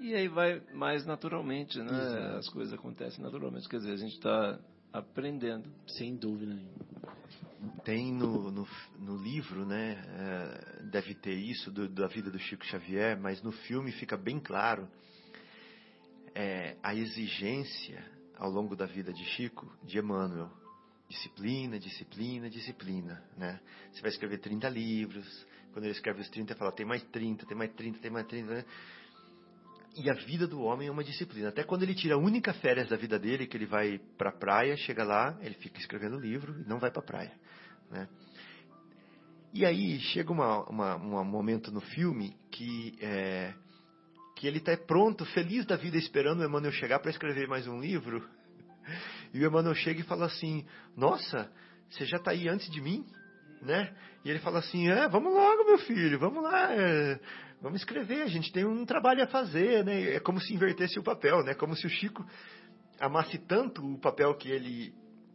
E aí vai mais naturalmente, né? Exato. As coisas acontecem naturalmente. Quer dizer, a gente está aprendendo. Sem dúvida nenhuma. Tem no, no, no livro, né? é, deve ter isso do- da vida do Chico Xavier, mas no filme fica bem claro é, a exigência ao longo da vida de Chico, de Emmanuel. Disciplina, disciplina, disciplina, né? Você vai escrever 30 livros, quando ele escreve os 30, ele fala, tem mais 30, tem mais 30, tem mais 30, né? E a vida do homem é uma disciplina. Até quando ele tira a única férias da vida dele, que ele vai para a praia, chega lá, ele fica escrevendo livro e não vai para a praia. Né? E aí chega uma, uma, um momento no filme que, é, que ele está pronto, feliz da vida, esperando o Emmanuel chegar para escrever mais um livro. E o Emmanuel chega e fala assim: Nossa, você já está aí antes de mim? Né? E ele fala assim: É, vamos logo, meu filho, vamos lá. é, Vamos escrever, a gente tem um trabalho a fazer, né? É como se invertesse o papel, né? Como se o Chico amasse tanto o papel que ele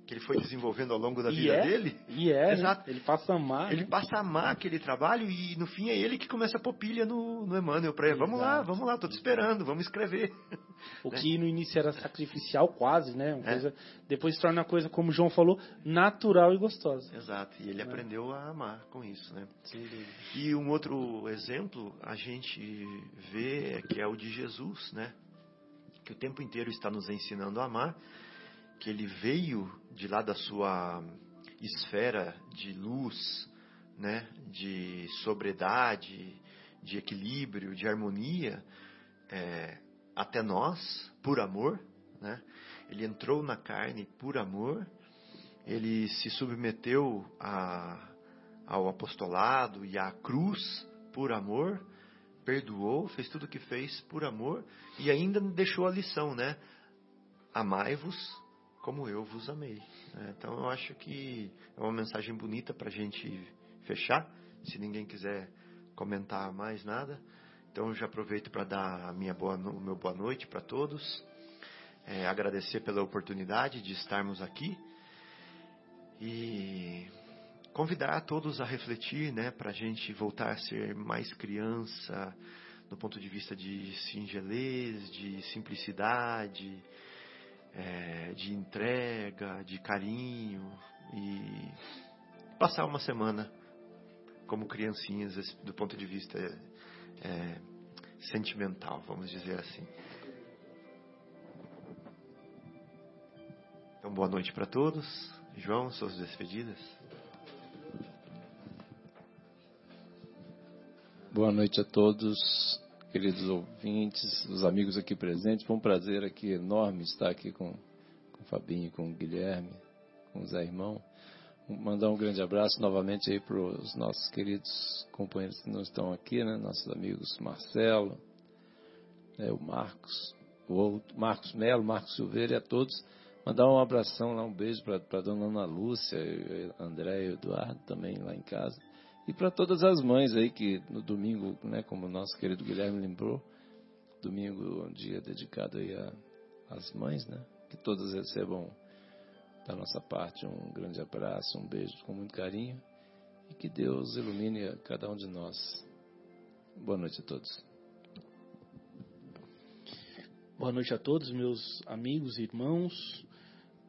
que ele foi desenvolvendo ao longo da E vida é? dele, E é, né? Exato. ele passa a amar. ele né? passa a amar aquele trabalho e no fim é ele que começa a pôr pilha no, no Emmanuel para ele, vamos lá, vamos lá, tô te esperando, vamos escrever. O que no início era sacrificial, quase, né? É. coisa, depois se torna uma coisa, como o João falou, natural e gostosa. Exato, e ele aprendeu a amar com isso, né? Dúvida. E um outro exemplo a gente vê é que é o de Jesus, né? Que o tempo inteiro está nos ensinando a amar, que ele veio de lá da sua esfera de luz, né? De sobriedade, de equilíbrio, de harmonia, é, até nós, por amor, né? Ele entrou na carne por amor, ele se submeteu a, ao apostolado e à cruz por amor, perdoou, fez tudo o que fez por amor e ainda deixou a lição, né? Amai-vos como eu vos amei. né? Então eu acho que é uma mensagem bonita para a gente fechar. Se ninguém quiser comentar mais nada, então eu já aproveito para dar a minha boa, o meu boa noite para todos, é, agradecer pela oportunidade de estarmos aqui e convidar a todos a refletir, né, para a gente voltar a ser mais criança, do ponto de vista de singelez, de simplicidade, é, de entrega, de carinho e passar uma semana como criancinhas do ponto de vista é, sentimental, vamos dizer assim. Então, boa noite para todos. João, suas despedidas. Boa noite a todos, queridos ouvintes, os amigos aqui presentes. Foi um prazer aqui enorme estar aqui com, com o Fabinho, com o Guilherme, com o Zé Irmão. Mandar um grande abraço novamente aí para os nossos queridos companheiros que não estão aqui, né? Nossos amigos Marcelo, né? o Marcos, o outro, Marcos Melo, Marcos Silveira e a todos. Mandar um abração lá, um beijo para dona Ana Lúcia, André e Eduardo também lá em casa. E para todas as mães aí que no domingo, né, como o nosso querido Guilherme lembrou, domingo é um dia dedicado aí às mães, né? Que todas recebam da nossa parte um grande abraço, um beijo com muito carinho e que Deus ilumine cada um de nós. Boa noite a todos. Boa noite a todos, meus amigos e irmãos.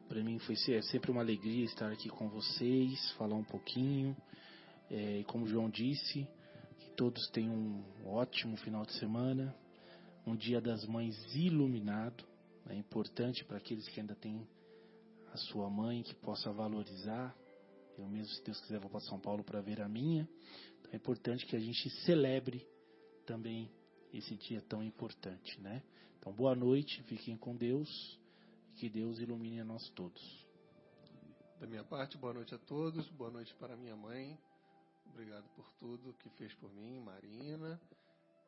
Para mim foi é sempre uma alegria estar aqui com vocês, falar um pouquinho. É, e como o João disse, que todos tenham um ótimo final de semana, um Dia das Mães iluminado. É importante para aqueles que ainda têm a sua mãe, que possa valorizar. Eu mesmo, se Deus quiser, vou para São Paulo para ver a minha. Então é importante que a gente celebre também esse dia tão importante, né? Então, boa noite, fiquem com Deus e que Deus ilumine a nós todos. Da minha parte, boa noite a todos, boa noite para minha mãe. Obrigado por tudo que fez por mim, Marina.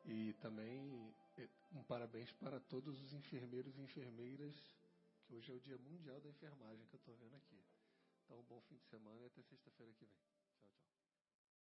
E também eh, um parabéns para todos os enfermeiros e enfermeiras, que hoje é o Dia Mundial da Enfermagem que eu estou vendo aqui. Então, um bom fim de semana e até sexta-feira que vem.